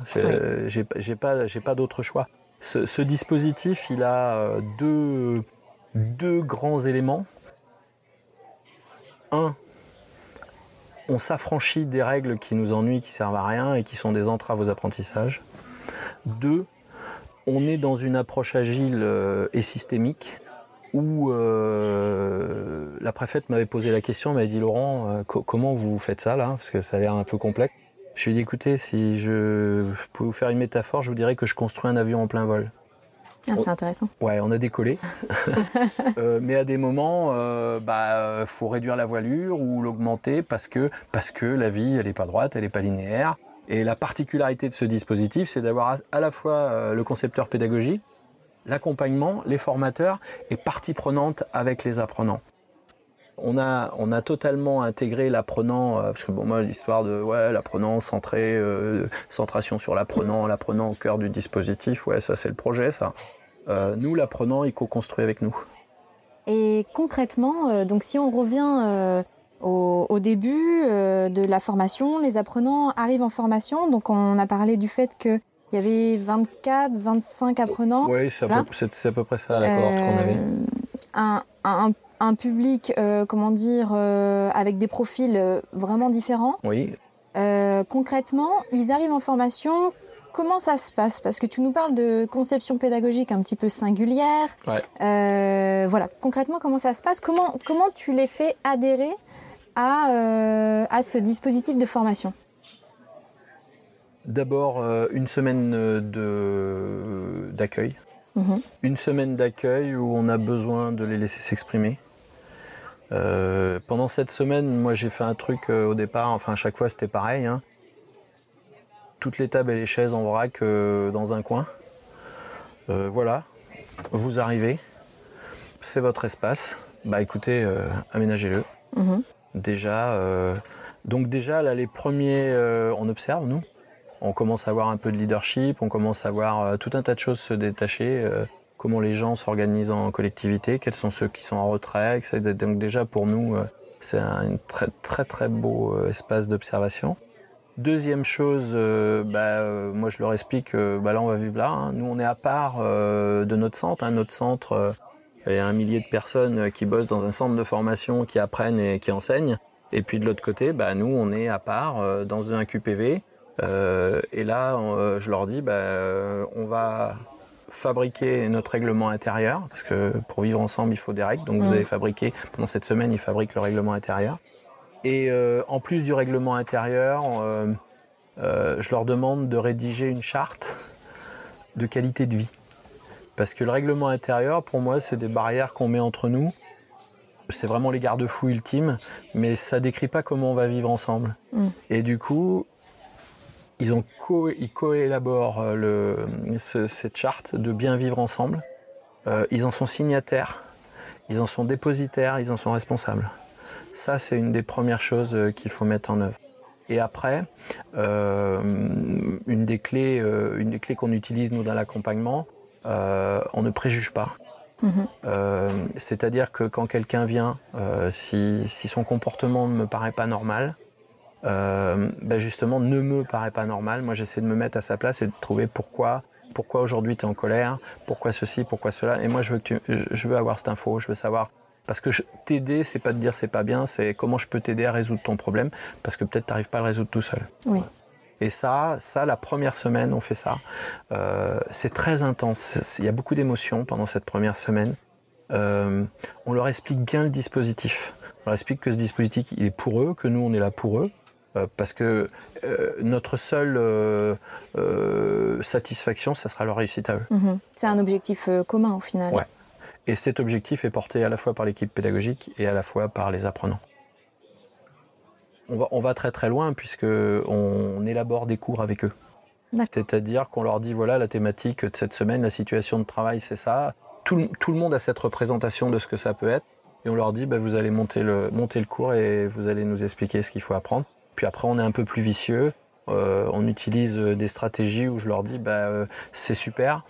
J'ai j'ai pas, j'ai pas d'autre choix. Ce, ce dispositif, il a euh, deux, deux grands éléments. Un, on s'affranchit des règles qui nous ennuient, qui servent à rien et qui sont des entraves aux apprentissages. Deux, on est dans une approche agile euh, et systémique où euh, la préfète m'avait posé la question, m'avait dit Laurent, euh, co- comment vous faites ça là? Parce que ça a l'air un peu complexe. Je lui ai dit écoutez, si je pouvais vous faire une métaphore, je vous dirais que je construis un avion en plein vol. Ah, c'est intéressant. Ouais, on a décollé. <laughs> Euh, mais à des moments, euh, bah, faut réduire la voilure ou l'augmenter parce que, parce que la vie, elle n'est pas droite, elle n'est pas linéaire. Et la particularité de ce dispositif, c'est d'avoir à, à la fois euh, le concepteur pédagogique, l'accompagnement, les formateurs et partie prenante avec les apprenants. On a, on a totalement intégré l'apprenant, euh, parce que bon, moi, l'histoire de ouais, l'apprenant centré, euh, centration sur l'apprenant, l'apprenant au cœur du dispositif, ouais, ça c'est le projet, ça. Euh, nous, l'apprenant, il co-construit avec nous. Et concrètement, donc si on revient au, début de la formation, les apprenants arrivent en formation. Donc on a parlé du fait qu'il y avait 24, 25 apprenants. Oui, c'est à, peu- à près ça la cohorte qu'on Euh, avait. un, un- un public, euh, comment dire, euh, avec des profils euh, vraiment différents. Oui, Euh, concrètement, ils arrivent en formation. Comment ça se passe? Parce que tu nous parles de conception pédagogique un petit peu singulière. Ouais. Euh, voilà, concrètement, comment ça se passe? Comment, comment tu les fais adhérer à, euh, à ce dispositif de formation? D'abord euh, une semaine euh, d'accueil. Mhm. Une semaine d'accueil où on a besoin de les laisser s'exprimer. Euh, pendant cette semaine, moi j'ai fait un truc euh, au départ, enfin à chaque fois c'était pareil. hein. Toutes les tables et les chaises en vrac euh, dans un coin. Voilà, vous arrivez, c'est votre espace. Bah écoutez, aménagez-le. Mhm. Déjà, donc déjà là les premiers, on observe nous. On commence à avoir un peu de leadership, on commence à voir euh, tout un tas de choses se détacher, euh, comment les gens s'organisent en collectivité, quels sont ceux qui sont en retrait. etc. Donc déjà pour nous, euh, c'est un très très très beau espace d'observation. Deuxième chose, bah, moi je leur explique, bah là on va vivre là. hein. Nous on est à part de notre centre. hein. Notre centre, il y a un millier de personnes qui bossent dans un centre de formation, qui apprennent et qui enseignent. Et puis de l'autre côté, bah, nous on est à part dans un QPV. Euh, et là, euh, je leur dis, bah, euh, on va fabriquer notre règlement intérieur, parce que pour vivre ensemble, il faut des règles. Donc vous Mm. avez fabriqué, pendant cette semaine, ils fabriquent le règlement intérieur. Et euh, en plus du règlement intérieur, euh, euh, je leur demande de rédiger une charte de qualité de vie. Parce que le règlement intérieur, pour moi, c'est des barrières qu'on met entre nous c'est vraiment les garde-fous ultimes, mais ça décrit pas comment on va vivre ensemble. Mm. Et du coup, ils ont co ils coélaborent euh, cette charte de bien vivre ensemble. Euh, ils en sont signataires, ils en sont dépositaires, ils en sont responsables. Ça, c'est une des premières choses euh, qu'il faut mettre en œuvre. Et après, une des clés, une des clés qu'on utilise nous dans l'accompagnement, on ne préjuge pas. Euh, c'est-à-dire que quand quelqu'un vient, si, son comportement ne me paraît pas normal, euh, ben justement ne me paraît pas normal, moi j'essaie de me mettre à sa place et de trouver pourquoi, pourquoi aujourd'hui tu es en colère, pourquoi ceci, pourquoi cela. Et moi je veux, que je veux avoir cette info, je veux savoir. Parce que t'aider, c'est pas de dire c'est pas bien, c'est comment je peux t'aider à résoudre ton problème, parce que peut-être tu n'arrives pas à le résoudre tout seul. Oui. Et ça, ça, la première semaine, on fait ça. Euh, c'est très intense. Il y a beaucoup d'émotions pendant cette première semaine. Euh, on leur explique bien le dispositif. On leur explique que ce dispositif, il est pour eux, que nous, on est là pour eux. Euh, parce que notre seule satisfaction, ça sera leur réussite à eux. Mhm. C'est un objectif commun au final. Ouais. Et cet objectif est porté à la fois par l'équipe pédagogique et à la fois par les apprenants on va, très très loin puisque on élabore des cours avec eux. C'est-à-dire qu'on leur dit voilà la thématique de cette semaine, la situation de travail, c'est ça. Tout, le monde a cette représentation de ce que ça peut être. Et on leur dit bah, vous allez monter le, monter le cours et vous allez nous expliquer ce qu'il faut apprendre. Puis après, on est un peu plus vicieux. Euh, on utilise euh, des stratégies où je leur dis bah euh, c'est super.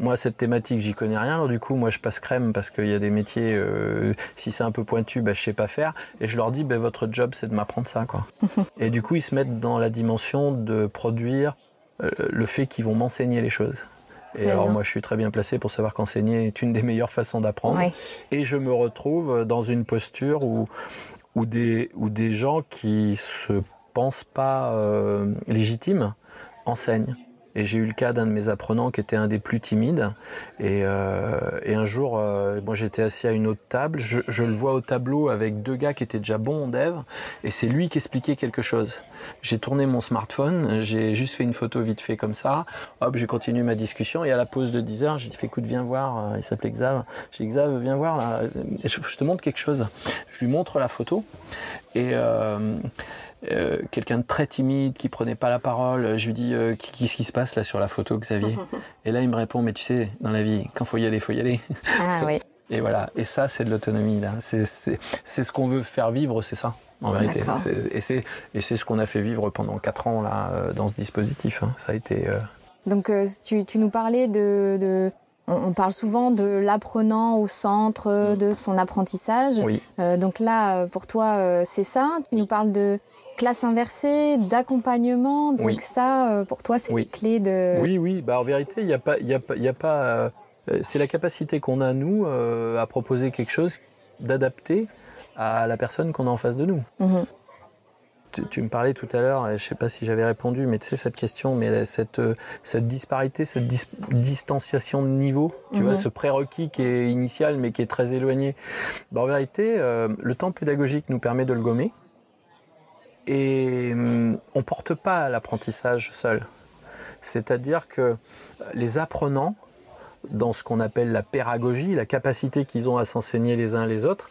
moi cette thématique j'y connais rien. Alors, du coup moi je passe crème parce qu'il y a des métiers si c'est un peu pointu bah je sais pas faire. Et je leur dis bah, votre job c'est de m'apprendre ça quoi. <laughs> et du coup ils se mettent dans la dimension de produire le fait qu'ils vont m'enseigner les choses. Et alors moi je suis très bien placé pour savoir qu'enseigner est une des meilleures façons d'apprendre. Et je me retrouve dans une posture où, où, des, où des gens qui se pense pas euh, légitime enseigne. Et j'ai eu le cas d'un de mes apprenants qui était un des plus timides. Et, euh, un jour, euh, moi j'étais assis à une autre table, je, le vois au tableau avec deux gars qui étaient déjà bons en dev, et c'est lui qui expliquait quelque chose. J'ai tourné mon smartphone, j'ai juste fait une photo vite fait comme ça, hop, j'ai continué ma discussion, et à la pause de 10 heures, j'ai dit, écoute, viens voir, il s'appelait Xav, j'ai dit, Xav, viens voir, là, je, te montre quelque chose. Je lui montre la photo, et... Euh, quelqu'un de très timide qui prenait pas la parole. Je lui dis euh, qu'est-ce qui se passe là sur la photo, Xavier <laughs> Et là, il me répond mais tu sais, dans la vie, quand faut y aller, faut y aller. Ah oui. <laughs> Et voilà. Et ça, c'est de l'autonomie là. C'est ce qu'on veut faire vivre, c'est ça. En vérité. Et c'est ce qu'on a fait vivre pendant 4 ans là euh, dans ce dispositif. Hein. Ça a été. Donc tu, tu, nous parlais de, on, parle souvent de l'apprenant au centre mm. de son apprentissage. Oui. donc là, pour toi, c'est ça? Tu nous parles de classe inversée, d'accompagnement. Donc ça, euh, pour toi, c'est oui. clé de... Oui, oui. Bah, en vérité, il n'y a pas... Y a, y a pas euh, c'est la capacité qu'on a, nous, euh, à proposer quelque chose d'adapté à la personne qu'on a en face de nous. Mhm. Tu, me parlais tout à l'heure, je ne sais pas si j'avais répondu, mais tu sais, cette question, mais cette, cette disparité, cette distanciation de niveau, tu vois, mhm. ce prérequis qui est initial, mais qui est très éloigné. Bah, en vérité, le temps pédagogique nous permet de le gommer. Et hum, on ne porte pas l'apprentissage seul. C'est-à-dire que les apprenants, dans ce qu'on appelle la pédagogie, la capacité qu'ils ont à s'enseigner les uns les autres,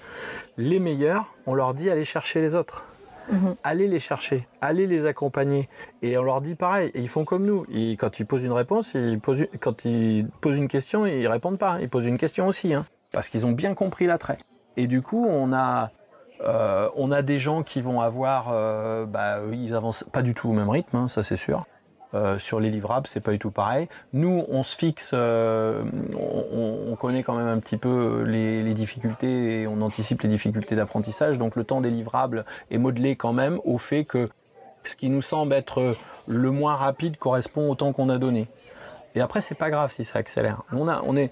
les meilleurs, on leur dit allez chercher les autres. Mhm. Allez les chercher, allez les accompagner. Et on leur dit pareil, ils font comme nous. quand ils posent une réponse, ils posent, quand ils posent une question, ils répondent pas. Ils posent une question aussi, hein, parce qu'ils ont bien compris l'attrait. Et du coup, on a, euh, on a des gens qui vont avoir, euh, bah, ils avancent pas du tout au même rythme, hein, ça c'est sûr. Euh, sur les livrables, c'est pas du tout pareil. Nous, on se fixe, on, connaît quand même un petit peu les, difficultés et on anticipe les difficultés d'apprentissage. Donc le temps des livrables est modelé quand même au fait que ce qui nous semble être le moins rapide correspond au temps qu'on a donné. Et après, c'est pas grave si ça accélère. On a, on est,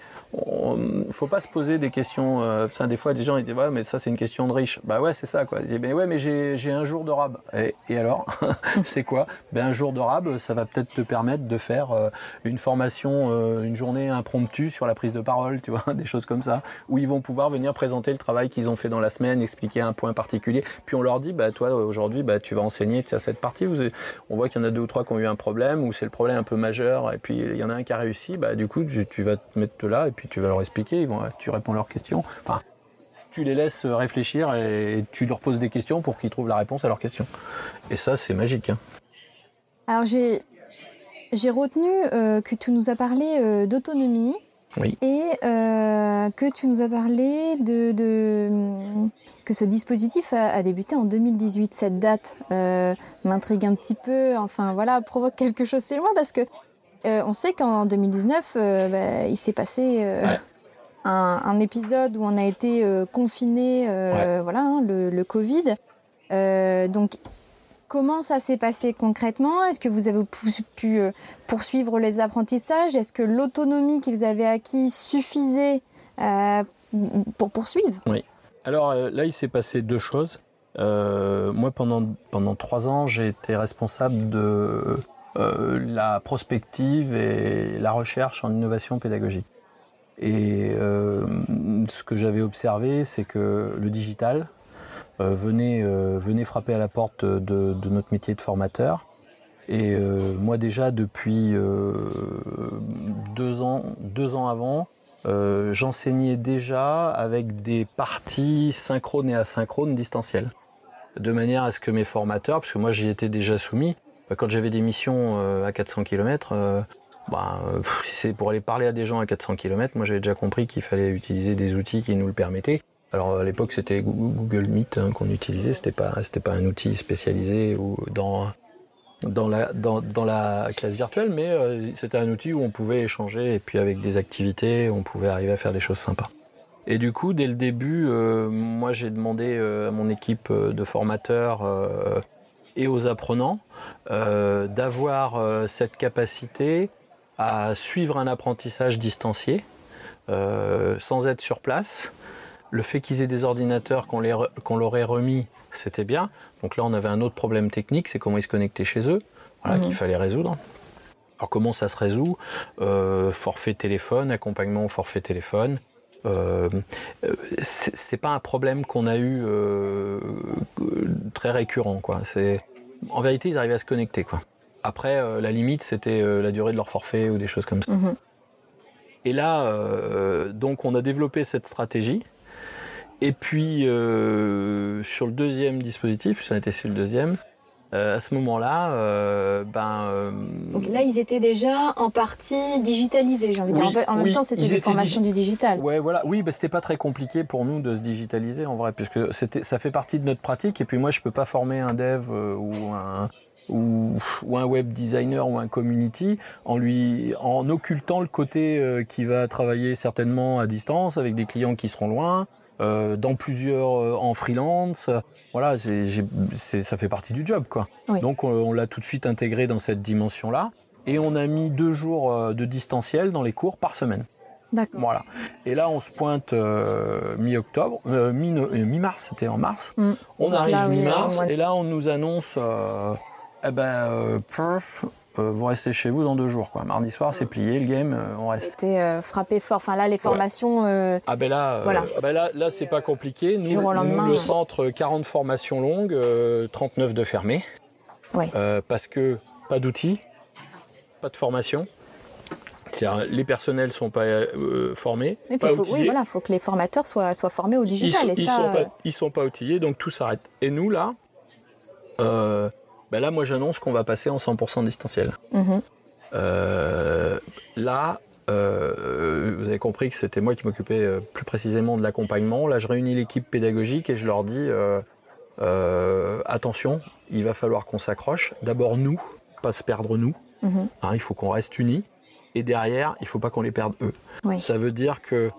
faut pas se poser des questions. Euh, des fois, des gens ils disent ouais, mais ça c'est une question de riche. Bah ouais, c'est ça quoi. Ils mais ouais, mais j'ai un jour de rab. Et, et alors, <laughs> c'est quoi? Ben un jour de rab, ça va peut-être te permettre de faire euh, une formation, euh, une journée impromptue sur la prise de parole, tu vois, <laughs> des choses comme ça, où ils vont pouvoir venir présenter le travail qu'ils ont fait dans la semaine, expliquer un point particulier. Puis on leur dit bah toi aujourd'hui, bah tu vas enseigner cette partie. Vous, on voit qu'il y en a deux ou trois qui ont eu un problème, ou c'est le problème un peu majeur, et puis il y en a un qui a réussi, bah du coup tu, tu vas te mettre là et puis tu vas leur expliquer, ils vont, tu réponds leurs questions. Enfin, tu les laisses réfléchir et tu leur poses des questions pour qu'ils trouvent la réponse à leurs questions. Et ça, c'est magique. Hein. Alors j'ai j'ai retenu euh, que tu nous as parlé euh, d'autonomie Oui. et euh, que tu nous as parlé de, de- que ce dispositif a, a débuté en 2018. Cette date euh, m'intrigue un petit peu. Enfin voilà, provoque quelque chose chez moi parce que euh, on sait qu'en 2019, euh, bah, il s'est passé euh, Ouais. un, un épisode où on a été confiné, voilà, hein, le, le Covid. Donc Comment ça s'est passé concrètement? Est-ce que vous avez pu, poursuivre les apprentissages? Est-ce que l'autonomie qu'ils avaient acquis suffisait pour poursuivre? Alors euh, là, il s'est passé deux choses. Moi, pendant, pendant trois ans, j'ai été responsable de euh, la prospective et la recherche en innovation pédagogique. Et euh, ce que j'avais observé, c'est que le digital euh, venait, venait frapper à la porte de, notre métier de formateur. Et moi déjà, depuis deux, ans, deux ans avant, j'enseignais déjà avec des parties synchrones et asynchrones distancielles. De manière à ce que mes formateurs, parce que moi j'y étais déjà soumis, quand j'avais des missions euh, à 400 km, bah, euh, pff, si c'est pour aller parler à des gens à 400 km, moi j'avais déjà compris qu'il fallait utiliser des outils qui nous le permettaient. Alors à l'époque c'était Goo- Google Meet hein, qu'on utilisait, c'était pas c'était pas un outil spécialisé dans dans la classe virtuelle, mais euh, c'était un outil où on pouvait échanger et puis avec des activités, on pouvait arriver à faire des choses sympas. Et du coup, dès le début, euh, moi j'ai demandé euh, à mon équipe euh, de formateurs euh, et aux apprenants euh, d'avoir euh, cette capacité à suivre un apprentissage distancié euh, sans être sur place. Le fait qu'ils aient des ordinateurs qu'on leur ait remis, c'était bien. Donc là, on avait un autre problème technique, c'est comment ils se connectaient chez eux, voilà, Mhm. qu'il fallait résoudre. Alors comment ça se résout? Forfait téléphone, accompagnement au forfait téléphone. Euh, c'est pas un problème qu'on a eu euh, très récurrent, quoi. C'est en vérité, ils arrivaient à se connecter, quoi. Après, euh, la limite, c'était euh, la durée de leur forfait ou des choses comme ça. Mhm. Et là, euh, donc, on a développé cette stratégie. Et puis, euh, sur le deuxième dispositif, puisqu'on était sur le deuxième, euh, à ce moment-là, euh, ben, euh, Donc là, ils étaient déjà en partie digitalisés, j'ai envie de dire. Oui, En En même oui, temps, c'était des formations du digital. Ouais, voilà. Oui, bah, c'était pas très compliqué pour nous de se digitaliser en vrai, puisque c'était, ça fait partie de notre pratique. Et puis moi, je peux pas former un dev euh, ou un ou, ou un web designer ou un community en lui en occultant le côté euh, qui va travailler certainement à distance avec des clients qui seront loin. Euh, dans plusieurs euh, en freelance, voilà, c'est, j'ai- c'est- ça fait partie du job, quoi. Oui. Donc on, on l'a tout de suite intégré dans cette dimension-là, et on a mis deux jours euh, de distanciel dans les cours par semaine. D'accord. Voilà. Et là, on se pointe euh, mi-octobre, euh, mi- euh, mi-mars, c'était en mars. Mm. On Donc arrive oui, mi-mars, et là, on nous annonce, euh, eh ben, euh, perf, euh, vous restez chez vous dans deux jours. Quoi. Mardi soir, c'est plié, le game, euh, on reste. C'était euh, frappé fort. Enfin là, les formations. euh, Ah ben là, euh, Voilà. ah ben là, là c'est pas compliqué. Nous, Du jour au lendemain. nous, le centre, 40 formations longues, euh, 39 de fermées. Ouais. Euh, parce que pas d'outils, pas de formation. C'est-à-dire, les personnels sont pas euh, formés, Et puis, pas faut, oui, outillés. voilà, faut que les formateurs soient, soient formés au ils, digital. sont- et ils ça, sont euh, pas, ils sont pas outillés, donc tout s'arrête. Et nous, là, euh, ben là, moi, j'annonce qu'on va passer en 100% distanciel. mhm. Euh, là, euh, vous avez compris que c'était moi qui m'occupais euh, plus précisément de l'accompagnement. Là, je réunis l'équipe pédagogique et je leur dis attention, il va falloir qu'on s'accroche. D'abord nous, pas se perdre nous. Mhm. Hein, il faut qu'on reste unis. Et derrière, il faut pas qu'on les perde eux. Oui. Ça veut dire que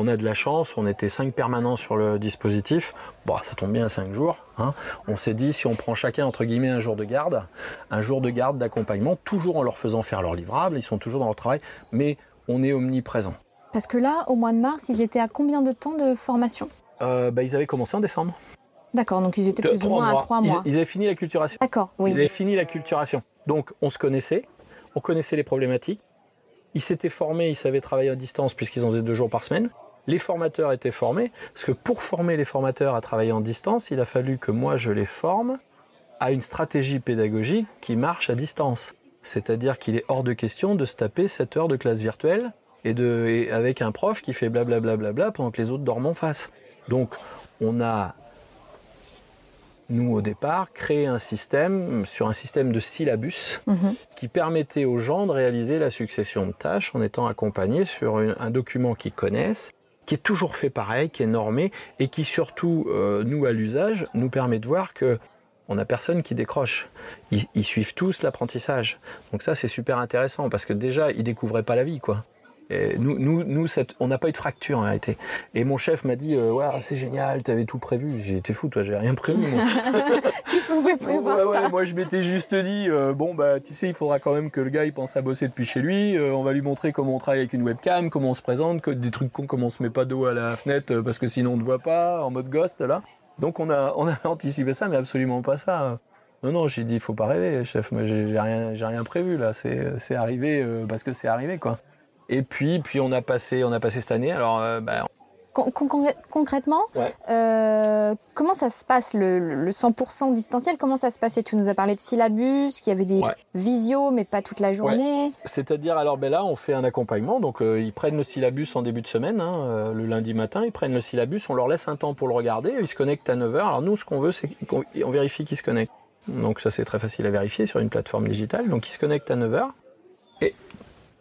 on a de la chance, on était cinq permanents sur le dispositif. Bon, ça tombe bien à cinq jours. hein. On s'est dit, si on prend chacun, entre guillemets, un jour de garde, un jour de garde d'accompagnement, toujours en leur faisant faire leur livrable, ils sont toujours dans leur travail, mais on est omniprésent. Parce que là, au mois de mars, ils étaient à combien de temps de formation? Euh, bah, ils avaient commencé en décembre. D'accord, donc ils étaient plus ou moins à trois Ils- mois. Ils, avaient fini l'acculturation. D'accord, oui. Ils avaient fini l'acculturation. Donc, on se connaissait, on connaissait les problématiques. Ils s'étaient formés, ils savaient travailler à distance puisqu'ils en faisaient deux jours par semaine. Les formateurs étaient formés, parce que pour former les formateurs à travailler en distance, il a fallu que moi je les forme à une stratégie pédagogique qui marche à distance. C'est-à-dire qu'il est hors de question de se taper 7 heures de classe virtuelle et, de, et avec un prof qui fait blablabla bla, bla, bla, pendant que les autres dorment en face. Donc, on a, nous au départ, créé un système sur un système de syllabus Mhm. qui permettait aux gens de réaliser la succession de tâches en étant accompagnés sur une- un document qu'ils connaissent, qui est toujours fait pareil, qui est normé et qui surtout, euh, nous à l'usage, nous permet de voir que on n'a personne qui décroche. Ils, suivent tous l'apprentissage. Donc ça, c'est super intéressant parce que déjà, ils découvraient pas la vie, quoi. Et nous, nous, nous cette- on n'a pas eu de fracture en réalité. Et mon chef m'a dit, euh, ouais, c'est génial, t'avais tout prévu. J'ai été fou, toi, j'ai rien prévu. moi. <laughs> Qui pouvait prévoir ouais, ça moi je m'étais juste dit, euh, bon bah tu sais, il faudra quand même que le gars il pense à bosser depuis chez lui. euh, on va lui montrer comment on travaille avec une webcam, comment on se présente, que des trucs cons, comment on se met pas d'eau à la fenêtre parce que sinon on ne voit pas, en mode ghost là. Donc on a, on a <laughs> anticipé ça, mais absolument pas ça. Non, non, j'ai dit, il faut pas rêver, chef. Moi, j'ai j'ai rien, j'ai rien prévu là. C'est, c'est arrivé euh, parce que c'est arrivé, quoi. Et puis, puis on a passé, on a passé cette année. Alors, euh, bah, Con- con- con- concrètement, Ouais. euh, comment ça se passe le, le 100% distanciel? Comment ça se passait Tu nous as parlé de syllabus, qu'il y avait des Ouais. visios, mais pas toute la journée. C'est-à-dire, alors ben là, on fait un accompagnement. Donc, euh, ils prennent le syllabus en début de semaine, hein, euh, le lundi matin. Ils prennent le syllabus, on leur laisse un temps pour le regarder. Ils se connectent à 9h. Alors, nous, ce qu'on veut, c'est qu'on on vérifie qu'ils se connectent. Donc, ça, c'est très facile à vérifier sur une plateforme digitale. Donc, ils se connectent à 9h et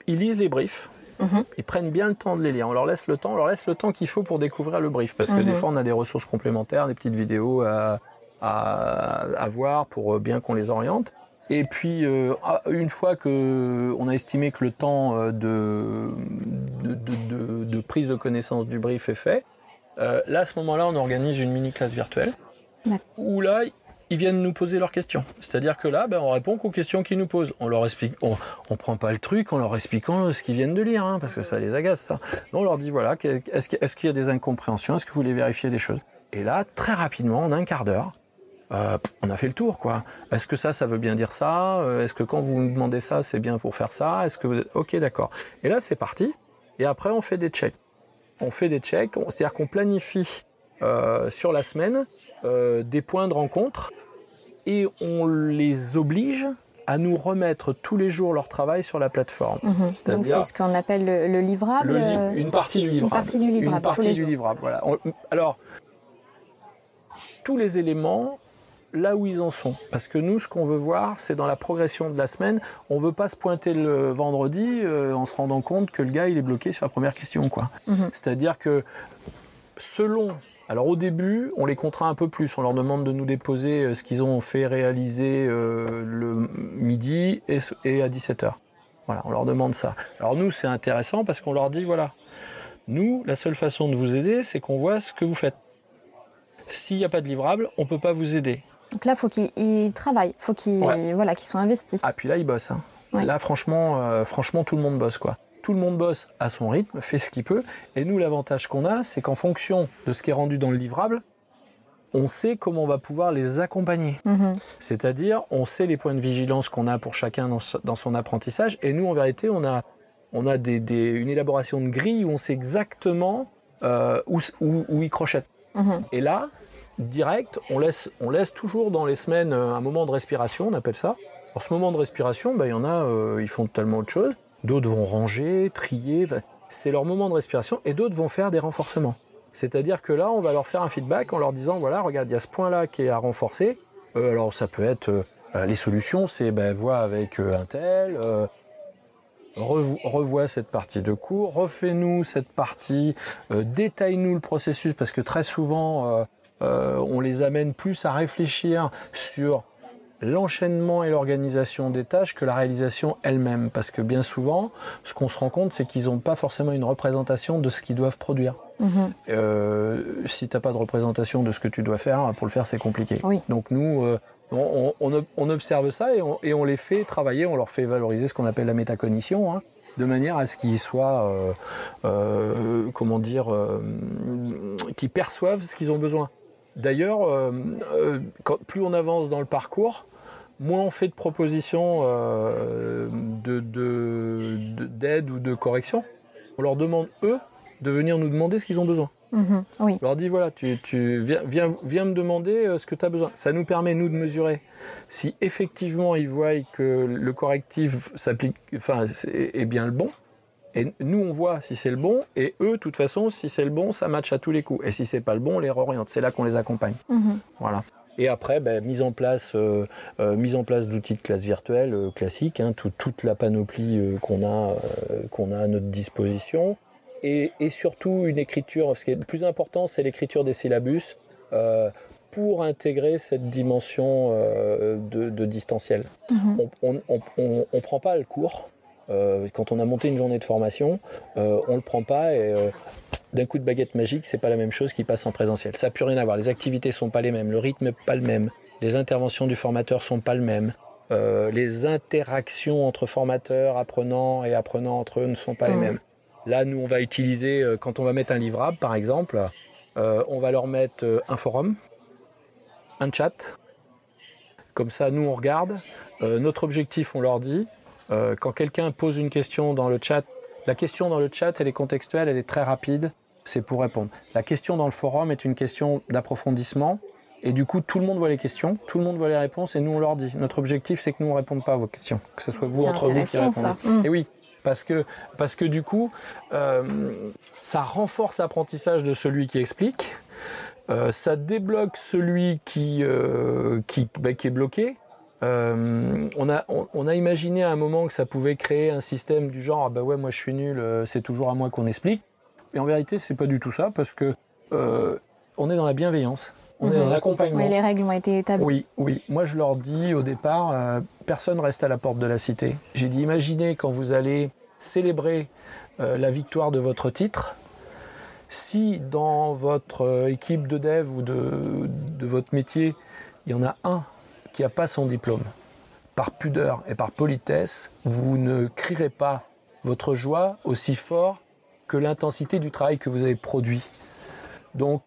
ils lisent les briefs. Mhm. Ils prennent bien le temps de les lire. On leur laisse le temps, on leur laisse le temps qu'il faut pour découvrir le brief. Parce que Mhm. des fois, on a des ressources complémentaires, des petites vidéos à, à, à voir pour euh, bien qu'on les oriente. Et puis, euh, ah, une fois que on a estimé que le temps euh, de, de, de- de- de prise de connaissance du brief est fait, euh, là, à ce moment-là, on organise une mini-classe virtuelle D'accord. où là, ils viennent nous poser leurs questions. C'est-à-dire que là, ben, on répond qu'aux questions qu'ils nous posent. On leur explique, on, on prend pas le truc en leur expliquant ce qu'ils viennent de lire, hein, parce que ça les agace, ça. On leur dit, voilà, est-ce qu'il y a des incompréhensions? Est-ce que vous voulez vérifier des choses? Et là, très rapidement, en un quart d'heure, euh, on a fait le tour, quoi. Est-ce que ça, ça veut bien dire ça? Euh, Est-ce que quand vous nous demandez ça, c'est bien pour faire ça? Est-ce que vous. Ok, d'accord. Et là, c'est parti. Et après, on fait des checks. On fait des checks, c'est-à-dire qu'on planifie euh, sur la semaine euh, des points de rencontre et on les oblige à nous remettre tous les jours leur travail sur la plateforme. Mhm. Donc c'est ce qu'on appelle le, le livrable. Le li- euh, une partie du livrable. partie du livrable, Une partie du livrable, voilà. Alors, tous les éléments, là où ils en sont. Parce que nous, ce qu'on veut voir, c'est dans la progression de la semaine. On veut pas se pointer le vendredi euh, en se rendant compte que le gars, il est bloqué sur la première question, quoi. Mhm. C'est-à-dire que selon. Alors au début, on les contraint un peu plus. On leur demande de nous déposer euh, ce qu'ils ont fait réaliser euh, le midi et, à 17h. Voilà, on leur demande ça. Alors nous, c'est intéressant parce qu'on leur dit, voilà, nous, la seule façon de vous aider, c'est qu'on voit ce que vous faites. S'il n'y a pas de livrable, on peut pas vous aider. Donc là, faut qu'ils ils travaillent, faut qu'ils Ouais. voilà, qu'ils soient investis. Ah, puis là, ils bossent. hein. Ouais. Là, franchement, euh, franchement, tout le monde bosse, quoi. Tout le monde bosse à son rythme, fait ce qu'il peut. Et nous, l'avantage qu'on a, c'est qu'en fonction de ce qui est rendu dans le livrable, on sait comment on va pouvoir les accompagner. Mhm. C'est-à-dire, on sait les points de vigilance qu'on a pour chacun dans, son apprentissage. Et nous, en vérité, on a, on a des, des- une élaboration de grille où on sait exactement euh, où, où, où ils crochettent. Mhm. Et là, direct, on laisse, on laisse toujours dans les semaines euh, un moment de respiration, on appelle ça. Pour ce moment de respiration, bah, il y en a, euh, ils font totalement autre chose. D'autres vont ranger, trier. bah, c'est leur moment de respiration. Et d'autres vont faire des renforcements. C'est-à-dire que là, on va leur faire un feedback en leur disant, voilà, regarde, il y a ce point-là qui est à renforcer. Euh, alors, ça peut être euh, les solutions, c'est ben, vois avec euh, un tel, revo- revois cette partie de cours, refais-nous cette partie, détaille-nous le processus, parce que très souvent, on les amène plus à réfléchir sur l'enchaînement et l'organisation des tâches que la réalisation elle-même. Parce que bien souvent, ce qu'on se rend compte, c'est qu'ils n'ont pas forcément une représentation de ce qu'ils doivent produire. Mhm. Euh, si t'as pas de représentation de ce que tu dois faire, pour le faire c'est compliqué. Oui. Donc nous, euh, on, on- on- on observe ça et on, et on les fait travailler, on leur fait valoriser ce qu'on appelle la métacognition, hein, de manière à ce qu'ils soient, euh, euh, comment dire, qu'ils perçoivent ce qu'ils ont besoin. D'ailleurs, euh, euh, plus on avance dans le parcours, moins on fait de propositions euh, de- de- de- d'aide ou de correction. On leur demande, eux, de venir nous demander ce qu'ils ont besoin. Mhm. Oui. On leur dit, voilà, tu, tu viens, viens, viens me demander ce que tu as besoin. Ça nous permet, nous, de mesurer si effectivement ils voient que le correctif s'applique, enfin, est bien le bon. Et nous, on voit si c'est le bon, et eux, de toute façon, si c'est le bon, ça match à tous les coups. Et si c'est pas le bon, on les réoriente. C'est là qu'on les accompagne. Mhm. Voilà. Et après, ben, mise en place, euh, euh, mise en place d'outils de classe virtuelle euh, classiques, hein, tout- toute la panoplie euh, qu'on a, qu'on a à notre disposition, et, et surtout une écriture. Ce qui est le plus important, c'est l'écriture des syllabus pour intégrer cette dimension de, de distanciel. Mhm. On on prend pas le cours. Euh, quand on a monté une journée de formation, euh, on le prend pas et euh, d'un coup de baguette magique, c'est pas la même chose qui passe en présentiel. Ça n'a plus rien à voir. Les activités sont pas les mêmes, le rythme n'est pas le même, les interventions du formateur sont pas le même, euh, les interactions entre formateurs, apprenants et apprenants entre eux ne sont pas les mêmes. Là, nous, on va utiliser, quand on va mettre un livrable, par exemple, on va leur mettre un forum, un chat. Comme ça, nous, on regarde. Euh, notre objectif, on leur dit, euh, quand quelqu'un pose une question dans le chat, la question dans le chat, elle est contextuelle, elle est très rapide, c'est pour répondre. La question dans le forum est une question d'approfondissement, et du coup, tout le monde voit les questions, tout le monde voit les réponses, et nous, on leur dit. Notre objectif, c'est que nous, on ne réponde pas à vos questions, que ce soit vous, entre vous qui répondez. ça. Mm. Et oui, parce que, parce que du coup, euh, ça renforce l'apprentissage de celui qui explique, euh, ça débloque celui qui, euh, qui, bah, qui est bloqué. Euh, on, a, on, on a imaginé à un moment que ça pouvait créer un système du genre ah bah ouais moi je suis nul, euh, c'est toujours à moi qu'on explique. Et en vérité c'est pas du tout ça parce que euh, on est dans la bienveillance, on est Mhm. dans l'accompagnement. Oui, les règles ont été établies. Oui, oui. Moi, je leur dis au départ, euh, personne reste à la porte de la cité. J'ai dit, imaginez quand vous allez célébrer la victoire de votre titre, si dans votre équipe de dev ou de, de votre métier, il y en a un qui n'a pas son diplôme, par pudeur et par politesse, vous ne crierez pas votre joie aussi fort que l'intensité du travail que vous avez produit. Donc,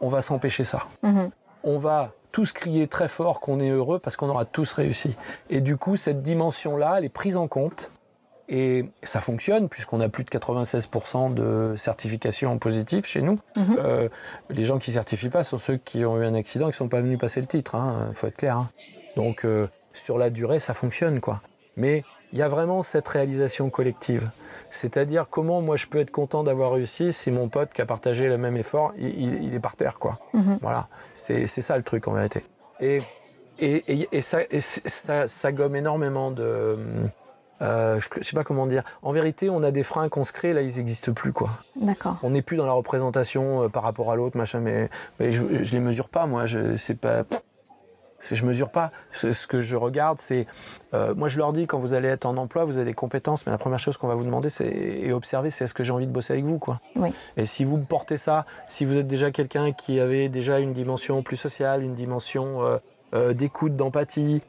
on va s'empêcher ça Mhm. on va tous crier très fort qu'on est heureux parce qu'on aura tous réussi. Et du coup, cette dimension-là, elle est prise en compte. Et ça fonctionne puisqu'on a plus de 96% de certification positive chez nous. Mhm. Euh, les gens qui certifient pas sont ceux qui ont eu un accident et qui sont pas venus passer le titre. Il faut être clair. hein. Donc euh, sur la durée, ça fonctionne quoi. Mais il y a vraiment cette réalisation collective. C'est-à-dire comment moi je peux être content d'avoir réussi si mon pote qui a partagé le même effort, il, est par terre quoi. Mhm. Voilà, c'est ça le truc en vérité. Et, et, et, et ça, et c'est- ça, ça gomme énormément de... euh, je, sais pas comment dire. En vérité, on a des freins qu'on se crée, là, ils n'existent plus, quoi. D'accord. On n'est plus dans la représentation euh, par rapport à l'autre, machin, mais, mais je, je les mesure pas, moi. Je c'est pas... Je mesure pas. Ce, ce que je regarde, c'est... euh, moi, je leur dis, quand vous allez être en emploi, vous avez des compétences, mais la première chose qu'on va vous demander c'est, et observer, c'est est-ce que j'ai envie de bosser avec vous, quoi. Oui. Et si vous portez ça, si vous êtes déjà quelqu'un qui avait déjà une dimension plus sociale, une dimension euh, d'écoute, d'empathie,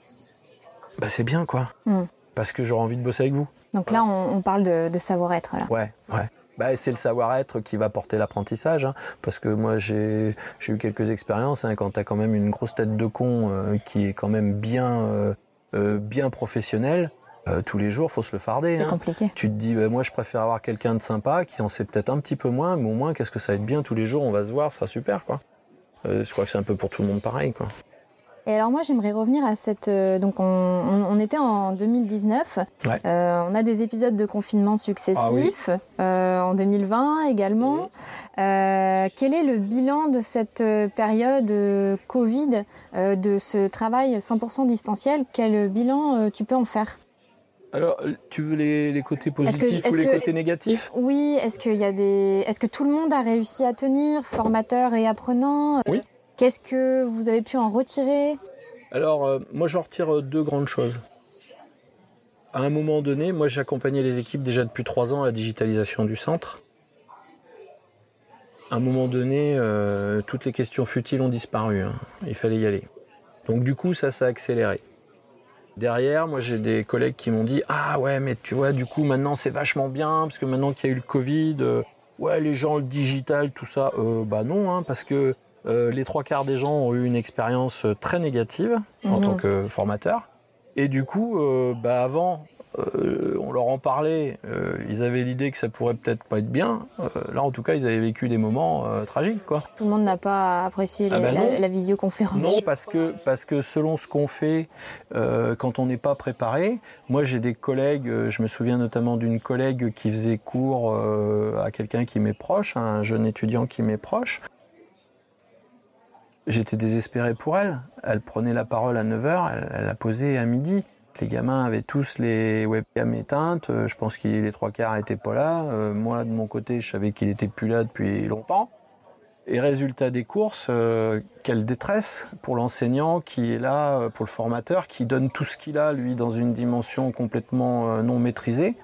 bah c'est bien, quoi. Mm. Parce que j'aurai envie de bosser avec vous. Donc là, on, on parle de, de savoir-être. Là. Ouais, ouais. Bah, c'est le savoir-être qui va porter l'apprentissage, hein, parce que moi j'ai eu quelques expériences hein, quand tu as quand même une grosse tête de con euh, qui est quand même bien euh, euh, bien professionnelle, euh, tous les jours faut se le farder. C'est hein. compliqué. Tu te dis bah, moi je préfère avoir quelqu'un de sympa qui en sait peut-être un petit peu moins, mais au moins qu'est-ce que ça va être bien tous les jours, on va se voir, ça sera super quoi. Euh, je crois que c'est un peu pour tout le monde pareil quoi. Et alors moi j'aimerais revenir à cette... euh, donc on, on- on était en 2019, Ouais. Euh, on a des épisodes de confinement successifs, euh, en 2020 également. Euh, quel est le bilan de cette euh, période euh, Covid, euh, de ce travail 100% distanciel? Quel bilan euh, tu peux en faire? Alors tu veux les, les côtés que- positifs ou les que- côtés négatifs? Oui, est-ce qu'il y a des... Est-ce que tout le monde a réussi à tenir, formateurs et apprenants? Oui. Qu'est-ce que vous avez pu en retirer? Alors, euh, moi, j'en retire euh, deux grandes choses. À un moment donné, moi, j'accompagnais les équipes déjà depuis trois ans à la digitalisation du centre. À un moment donné, euh, toutes les questions futiles ont disparu. hein. Il fallait y aller. Donc, du coup, ça, ça a accéléré. Derrière, moi, j'ai des collègues qui m'ont dit Ah ouais, mais tu vois, du coup, maintenant, c'est vachement bien, parce que maintenant qu'il y a eu le Covid, ouais, les gens, le digital, tout ça. Bah non, hein, parce que euh, les trois quarts des gens ont eu une expérience euh, très négative en Mhm. tant que formateur. Et du coup, euh, bah avant, euh, on leur en parlait, ils avaient l'idée que ça pourrait peut-être pas être bien. Là, en tout cas, ils avaient vécu des moments tragiques, quoi. Tout le monde n'a pas apprécié Ah les- bah la, la visioconférence. Non, parce que, parce que selon ce qu'on fait, quand on n'est pas préparé, moi j'ai des collègues, je me souviens notamment d'une collègue qui faisait cours à quelqu'un qui m'est proche, un jeune étudiant qui m'est proche. J'étais désespéré pour elle. Elle prenait la parole à 9h, elle, elle l'a posée à midi. Les gamins avaient tous les webcams éteintes. euh, Je pense que les trois quarts n'étaient pas là. Euh, moi, de mon côté, je savais qu'il était plus là depuis longtemps. Et résultat des courses, euh, quelle détresse pour l'enseignant qui est là, euh, pour le formateur, qui donne tout ce qu'il a, lui, dans une dimension complètement euh, non maîtrisée,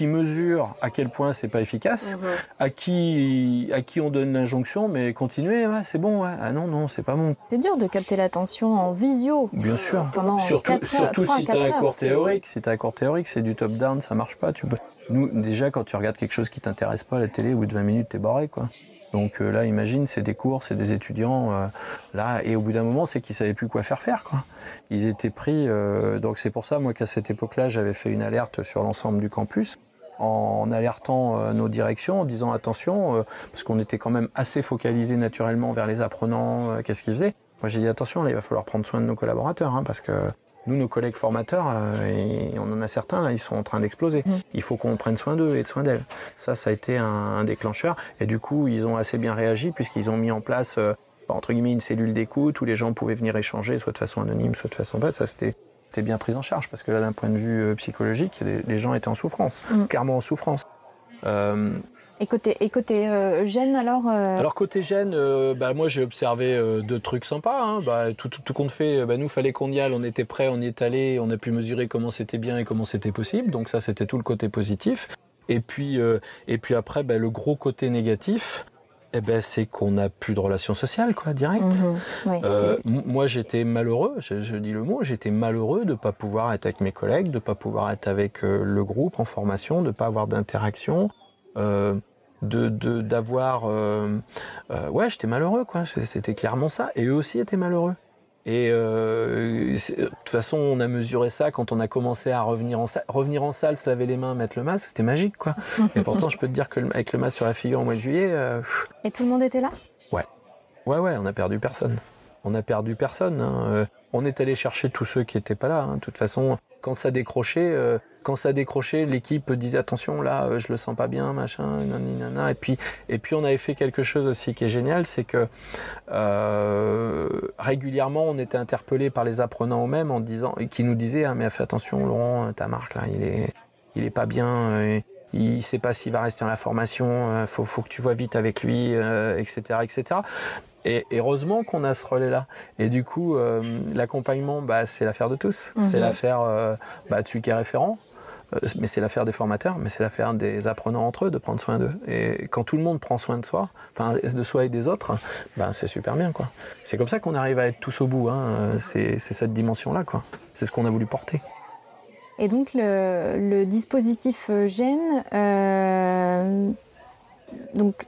qui mesure à quel point c'est pas efficace, à qui à qui on donne l'injonction, mais continuez, ouais, c'est bon, ouais. ah non, non, c'est pas bon. C'est dur de capter l'attention en visio Bien sûr. pendant Surtout, 4 heures, surtout 3 si à tu 4 as un cours théorique. Si tu as un cours théorique, c'est du top-down, ça marche pas. Tu peux... Nous, déjà, quand tu regardes quelque chose qui t'intéresse pas à la télé, au bout de 20 minutes, t'es barré, quoi. Donc euh, là, imagine, c'est des cours, c'est des étudiants, euh, là, et au bout d'un moment, c'est qu'ils savaient plus quoi faire faire, quoi. Ils étaient pris, euh, donc c'est pour ça, moi, qu'à cette époque-là, j'avais fait une alerte sur l'ensemble du campus, en alertant euh, nos directions, en disant attention, euh, parce qu'on était quand même assez focalisé naturellement vers les apprenants, euh, qu'est-ce qu'ils faisaient. Moi, j'ai dit attention, là, il va falloir prendre soin de nos collaborateurs, hein, parce que nous, nos collègues formateurs, et on en a certains là, ils sont en train d'exploser. Mm. Il faut qu'on prenne soin d'eux et de soin d'elles. Ça, ça a été un, un déclencheur. Et du coup, ils ont assez bien réagi puisqu'ils ont mis en place, entre guillemets, une cellule d'écoute où les gens pouvaient venir échanger, soit de façon anonyme, soit de façon bête. Ça, c'était bien pris en charge parce que là, d'un point de vue euh, psychologique, les, les gens étaient en souffrance, Mm. clairement en souffrance. Euh, Et côté, et côté euh, gêne, alors euh, alors côté gêne, euh, bah, moi j'ai observé deux trucs sympas. Hein. Bah, tout, tout, tout compte fait, bah, nous fallait qu'on y aille, on était prêts, on y est allé, on a pu mesurer comment c'était bien et comment c'était possible. Donc ça c'était tout le côté positif. Et puis, et puis après, le gros côté négatif, eh ben, c'est qu'on n'a plus de relations sociales, quoi, direct. mhm. Ouais, Euh, moi, j'étais malheureux, je, je dis le mot, j'étais malheureux de ne pas pouvoir être avec mes collègues, de ne pas pouvoir être avec euh, le groupe en formation, de ne pas avoir d'interaction, euh, de de- d'avoir... euh, ouais, j'étais malheureux, quoi, c'était clairement ça. Et eux aussi étaient malheureux. Et euh, de toute façon, on a mesuré ça quand on a commencé à revenir en salle. Revenir en salle, se laver les mains, mettre le masque, c'était magique, quoi. <laughs> Et pourtant, je peux te dire que le- avec le masque sur la figure au mois de juillet... euh, Et tout le monde était là? Ouais, ouais, on a perdu personne. On a perdu personne. hein. Euh, on est allé chercher tous ceux qui n'étaient pas là. hein. De toute façon, quand ça décrochait, euh, quand ça décrochait, l'équipe disait attention là, euh, je le sens pas bien, machin, nani, nana. Et puis, et puis on avait fait quelque chose aussi qui est génial, c'est que euh, régulièrement on était interpellé par les apprenants eux-mêmes en disant, qui nous disaient ah mais fais attention Laurent, ta marque là, il est, il est pas bien. euh, il sait pas s'il va rester dans la formation, faut, faut que tu vois vite avec lui, euh, etc., etc. Et et heureusement qu'on a ce relais-là. Et du coup, euh, l'accompagnement, bah, c'est l'affaire de tous. Mhm. C'est l'affaire euh, bah, de celui qui est référent, mais c'est l'affaire des formateurs, mais c'est l'affaire des apprenants entre eux de prendre soin d'eux. Et quand tout le monde prend soin de soi, enfin de soi et des autres, bah, c'est super bien, quoi. C'est comme ça qu'on arrive à être tous au bout. Hein. Euh, C'est cette dimension-là, quoi. C'est ce qu'on a voulu porter. Et donc le, le dispositif euh, gène, euh, donc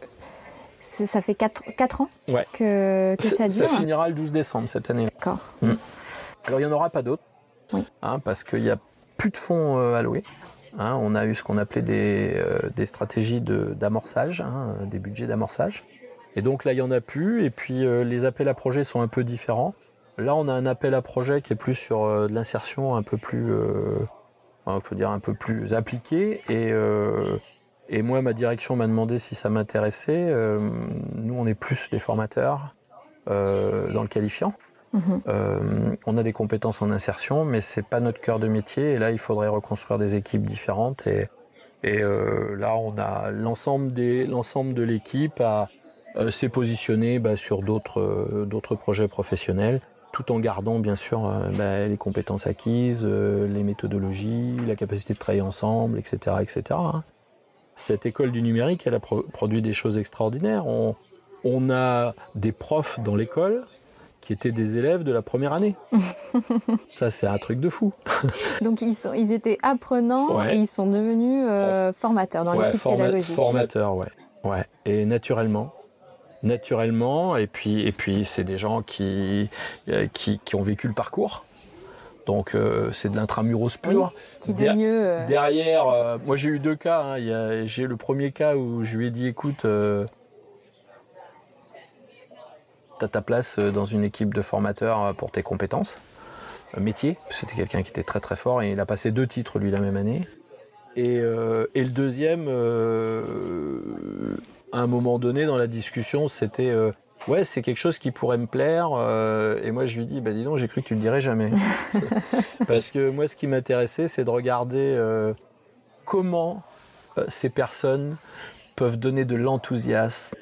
ça fait 4, ans Ouais. que, que ça Ça dure. finira le 12 décembre cette année. D'accord. Alors il n'y en aura pas d'autres, Oui. hein, parce qu'il n'y a de fonds euh, alloués. Hein, on a eu ce qu'on appelait des, euh, stratégies d'amorçage, hein, des budgets d'amorçage. Et donc là, il n'y en a plus. Et puis euh, les appels à projets sont un peu différents. Là, on a un appel à projet qui est plus sur de l'insertion un peu plus, faut dire un peu plus appliqué. Et, moi, ma direction m'a demandé si ça m'intéressait. Nous, on est plus des formateurs dans le qualifiant. Mhm. Euh, on a des compétences en insertion, mais c'est pas notre cœur de métier. Et là, il faudrait reconstruire des équipes différentes. Et, euh, là, on a l'ensemble de l'équipe a euh, s'est positionné bah, sur d'autres euh, d'autres projets professionnels, tout en gardant bien sûr bah, les compétences acquises, les méthodologies, la capacité de travailler ensemble, etc., etc. hein. Cette école du numérique, elle a pro- produit des choses extraordinaires. On a des profs dans l'école qui étaient des élèves de la première année. <laughs> Ça, c'est un truc de fou. <laughs> Donc ils, sont, ils étaient apprenants Ouais. et ils sont devenus euh, formateurs dans Ouais, l'équipe forma- pédagogique. Formateur, ouais. ouais. Et naturellement. Naturellement, et puis, et puis c'est des gens qui, euh, qui, qui ont vécu le parcours. Donc c'est de l'intramuros pur. qui de mieux. Derrière, moi j'ai eu deux cas. Hein. J'ai le premier cas où je lui ai dit écoute, t'as ta place dans une équipe de formateurs pour tes compétences. Métier, c'était quelqu'un qui était très très fort et il a passé deux titres lui la même année. Et, le deuxième, à un moment donné dans la discussion, c'était ouais, c'est quelque chose qui pourrait me plaire. Euh, et moi, je lui dis, bah dis donc, j'ai cru que tu le dirais jamais. <laughs> Parce que moi, ce qui m'intéressait, c'est de regarder euh, comment euh, ces personnes peuvent donner de l'enthousiasme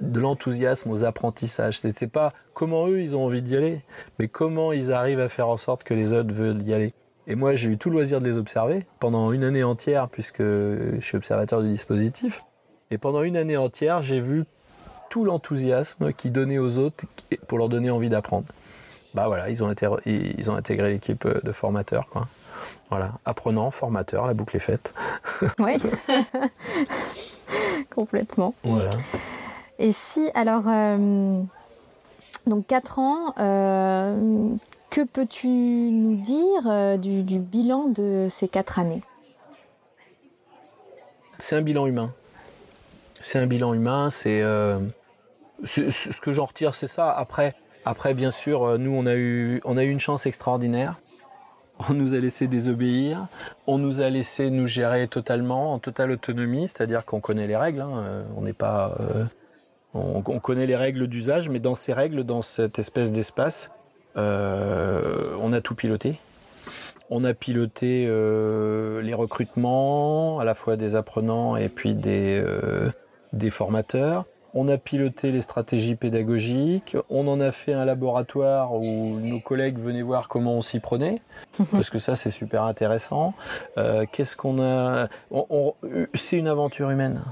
de l'enthousiasme aux apprentissages. C'était pas comment eux ils ont envie d'y aller, mais comment ils arrivent à faire en sorte que les autres veulent y aller. Et moi j'ai eu tout le loisir de les observer pendant une année entière puisque je suis observateur du dispositif. Et pendant une année entière j'ai vu tout l'enthousiasme qu'ils donnaient aux autres pour leur donner envie d'apprendre. Bah voilà, ils ont, ils ont intégré l'équipe euh, de formateurs. Quoi. Voilà, apprenant, formateur, la boucle est faite. Oui, <laughs> <laughs> complètement. Voilà. Et si, alors, euh, donc 4 ans, euh, que peux-tu nous dire du, du, bilan de ces 4 années? C'est un bilan humain. C'est un bilan humain, c'est ce que j'en retire, c'est ça. Après, après, bien sûr, euh, nous, on a eu, on a eu une chance extraordinaire. On nous a laissé désobéir. On nous a laissé nous gérer totalement, en totale autonomie. C'est-à-dire qu'on connaît les règles. Hein. Euh, on n'est pas, euh, on, connaît les règles d'usage, mais dans ces règles, dans cette espèce d'espace, on a tout piloté. On a piloté les recrutements, à la fois des apprenants et puis des, des formateurs. On a piloté les stratégies pédagogiques, on en a fait un laboratoire où nos collègues venaient voir comment on s'y prenait, parce que ça c'est super intéressant. Euh, qu'est-ce qu'on a? C'est une aventure humaine.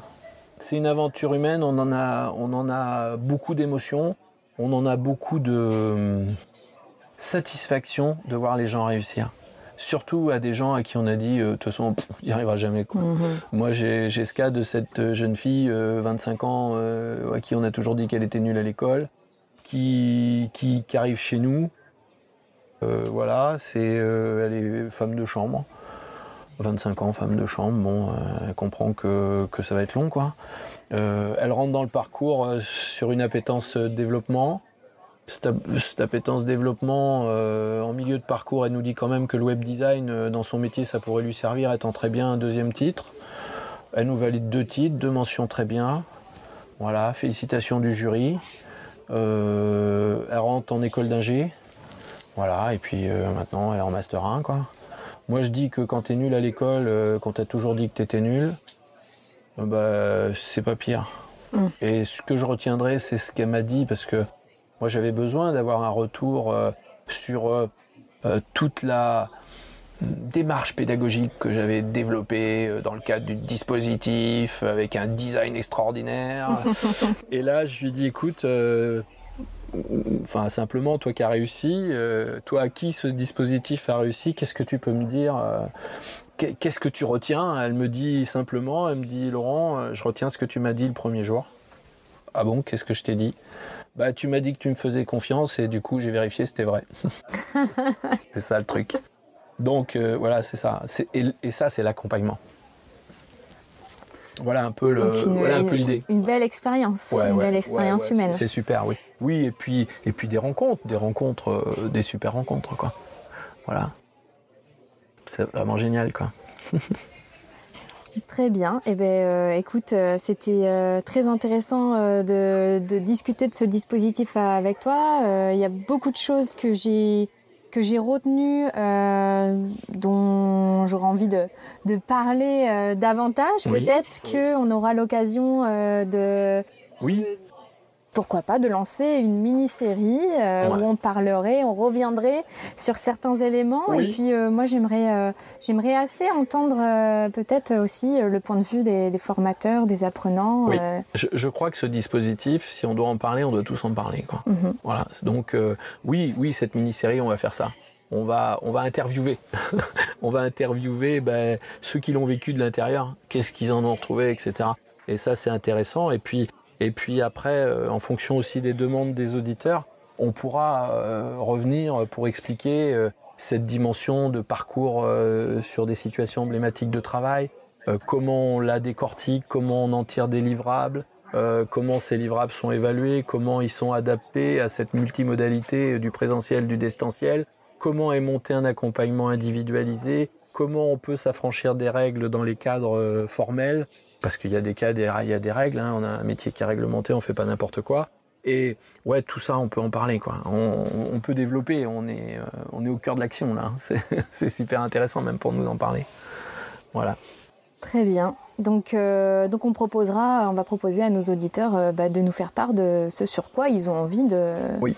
C'est une aventure humaine, on en a, on en a beaucoup d'émotions, on en a beaucoup de hum, satisfaction de voir les gens réussir surtout à des gens à qui on a dit, euh, de toute façon, il n'y arrivera jamais. Quoi. Mhm. Moi, j'ai ce cas de cette euh, jeune fille, 25 euh, ans, à qui on a toujours dit qu'elle était nulle à l'école, qui, qui, arrive chez nous. voilà, c'est, elle est femme de chambre. 25 ans, femme de chambre, bon, elle comprend que, que, ça va être long, quoi. elle rentre dans le parcours sur une appétence développement cette, appétence développement euh, en milieu de parcours, elle nous dit quand même que le web design, euh, dans son métier, ça pourrait lui servir, étant très bien un deuxième titre. Elle nous valide deux titres, deux mentions très bien. Voilà, félicitations du jury. Euh, elle rentre en école d'ingé. Voilà, et puis maintenant elle est en master 1 quoi. Moi je dis que quand tu es nul à l'école, quand t'as toujours dit que tu étais nul, bah c'est pas pire. Mm. Et ce que je retiendrai, c'est ce qu'elle m'a dit parce que moi, j'avais besoin d'avoir un retour euh, sur euh, euh, toute la démarche pédagogique que j'avais développée dans le cadre du dispositif avec un design extraordinaire. <laughs> Et là, je lui dis, écoute, enfin simplement, toi qui as réussi, toi à qui ce dispositif a réussi, qu'est-ce que tu peux me dire Qu'est-ce que tu retiens? Elle me dit simplement, elle me dit, Laurent, je retiens ce que tu m'as dit le premier jour. Ah bon, qu'est-ce que je t'ai dit? Bah, tu m'as dit que tu me faisais confiance et du coup, j'ai vérifié, c'était vrai. <laughs> c'est ça le truc. Donc, euh, voilà, c'est ça. Et, ça, c'est l'accompagnement. Voilà un peu l'idée. Une belle expérience, une belle expérience humaine. C'est super, oui. Oui, et puis, et puis des rencontres, des rencontres, euh, des super rencontres, quoi. Voilà. C'est vraiment génial, quoi. <laughs> Très bien. Eh ben, euh, écoute, euh, c'était euh, très intéressant de, discuter de ce dispositif avec toi. Il y a beaucoup de choses que j'ai que j'ai retenues, dont j'aurais envie de, de parler davantage. Peut-être qu'on aura l'occasion de, oui pourquoi pas de lancer une mini-série euh, où on parlerait, on reviendrait sur certains éléments. Et puis euh, moi j'aimerais euh, j'aimerais assez entendre peut-être aussi le point de vue des, formateurs, des apprenants. Je, crois que ce dispositif, si on doit en parler, on doit tous en parler. Quoi. Mhm. Voilà. Donc oui, oui, cette mini-série, on va faire ça. On va, on va interviewer. <laughs> on va interviewer ben, ceux qui l'ont vécu de l'intérieur, qu'est-ce qu'ils en ont retrouvé, etc. Et ça, c'est intéressant. Et puis, et puis après, euh, en fonction aussi des demandes des auditeurs, on pourra euh, revenir pour expliquer euh, cette dimension de parcours sur des situations emblématiques de travail, comment on la décortique, comment on en tire des livrables, euh, comment ces livrables sont évalués, comment ils sont adaptés à cette multimodalité du présentiel, du distanciel, comment est monté un accompagnement individualisé, comment on peut s'affranchir des règles dans les cadres formels, parce qu'il y a des cas, il y a des règles, hein, on a un métier qui est réglementé, on fait pas n'importe quoi. Et ouais, tout ça, on peut en parler, quoi. On, peut développer. On est, euh, on est au cœur de l'action là. <laughs> C'est super intéressant même pour nous en parler. Voilà. Très bien. Donc, euh, donc on proposera, on va proposer à nos auditeurs euh, bah, de nous faire part de ce sur quoi ils ont envie de, oui.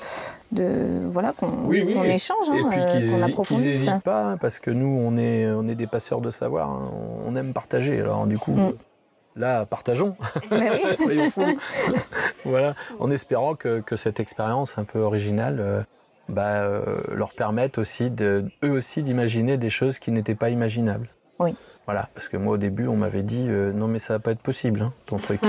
de voilà qu'on échange, hein, qu'on approfondisse. n'hésitent pas, hein, parce que nous on est, on est des passeurs de savoir. Hein. On aime partager. Alors du coup, mm là, partageons. Ben <laughs> Soyons fous. <laughs> voilà, en espérant que, cette expérience un peu originale euh, bah, euh, leur permette aussi de, eux aussi d'imaginer des choses qui n'étaient pas imaginables. Oui. Voilà, parce que moi au début on m'avait dit euh, non mais ça va pas être possible hein, ton truc.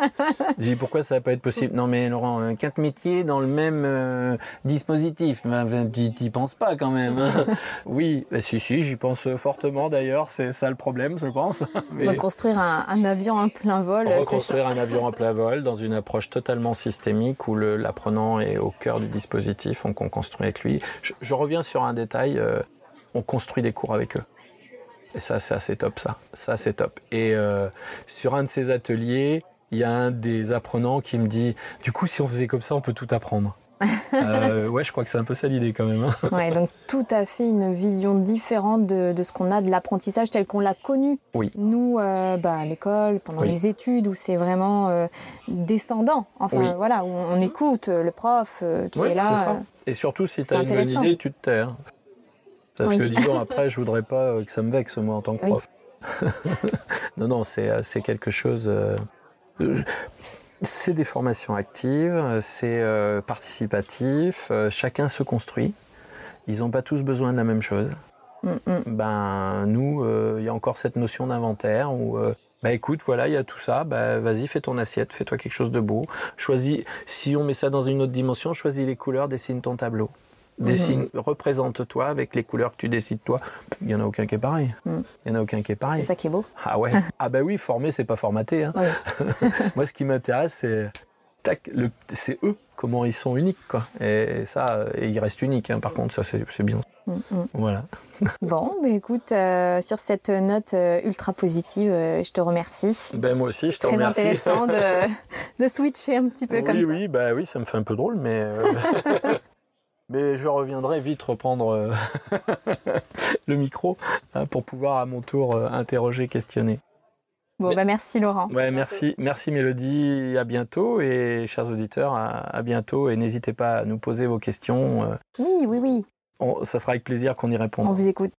<laughs> J'ai dit pourquoi ça va pas être possible? Non mais Laurent, euh, quatre métiers dans le même euh, dispositif, ben, tu n'y penses pas quand même. Hein. <laughs> oui, bah, si si, j'y pense fortement d'ailleurs, c'est ça le problème je pense. <laughs> Mais... Reconstruire un, avion en plein vol. Reconstruire un avion en plein vol dans une approche totalement systémique où l'apprenant est au cœur du dispositif, on construit avec lui. Je, reviens sur un détail, on construit des cours avec eux. Et ça, c'est assez top, ça. Ça, c'est top. Et euh, sur un de ces ateliers, il y a un des apprenants qui me dit Du coup, si on faisait comme ça, on peut tout apprendre. <laughs> euh, ouais, je crois que c'est un peu ça l'idée quand même. Hein. <laughs> Ouais, donc tout à fait une vision différente de, de ce qu'on a de l'apprentissage tel qu'on l'a connu. Oui. Nous, euh, bah, à l'école, pendant les études, où c'est vraiment euh, descendant. Enfin, voilà, où on écoute le prof qui est là. Ça. Et surtout, si tu as une bonne idée, tu te tais. Hein. Parce que disons, <laughs> après, je voudrais pas euh, que ça me vexe, moi, en tant que prof. <laughs> non, non, c'est euh, quelque chose. Euh, c'est des formations actives, c'est participatif, chacun se construit. Ils n'ont pas tous besoin de la même chose. Mm, mm. Ben, nous, il y a encore cette notion d'inventaire où. bah écoute, voilà, il y a tout ça, bah vas-y, fais ton assiette, fais-toi quelque chose de beau. Choisis, si on met ça dans une autre dimension, choisis les couleurs, dessine ton tableau. Dessine, représente-toi avec les couleurs que tu décides toi. Il n'y en a aucun qui est pareil. Mm. Il y en a aucun qui est pareil. C'est ça qui est beau. Ah ouais. <laughs> ah bah oui, former, c'est pas formater. Hein. <laughs> Moi, ce qui m'intéresse, c'est c'est eux, comment ils sont uniques. Quoi. Et ça, et ils restent uniques. Hein. Par contre, ça, c'est bien. Mm, mm. Voilà. <laughs> bon, mais écoute, euh, sur cette note euh, ultra positive, euh, je te remercie. Ben moi aussi, je te remercie. Très intéressant de, de, switcher un petit peu comme ça. Oui, oui, bah oui, ça me fait un peu drôle, mais Mais je reviendrai vite reprendre euh, <laughs> le micro hein, pour pouvoir à mon tour euh, interroger, questionner. Bon, bah merci Laurent. Ouais, merci, merci Mélodie, à bientôt et chers auditeurs, à, bientôt et n'hésitez pas à nous poser vos questions. Euh. Oui, oui, oui. ça sera avec plaisir qu'on y répond. On vous écoute.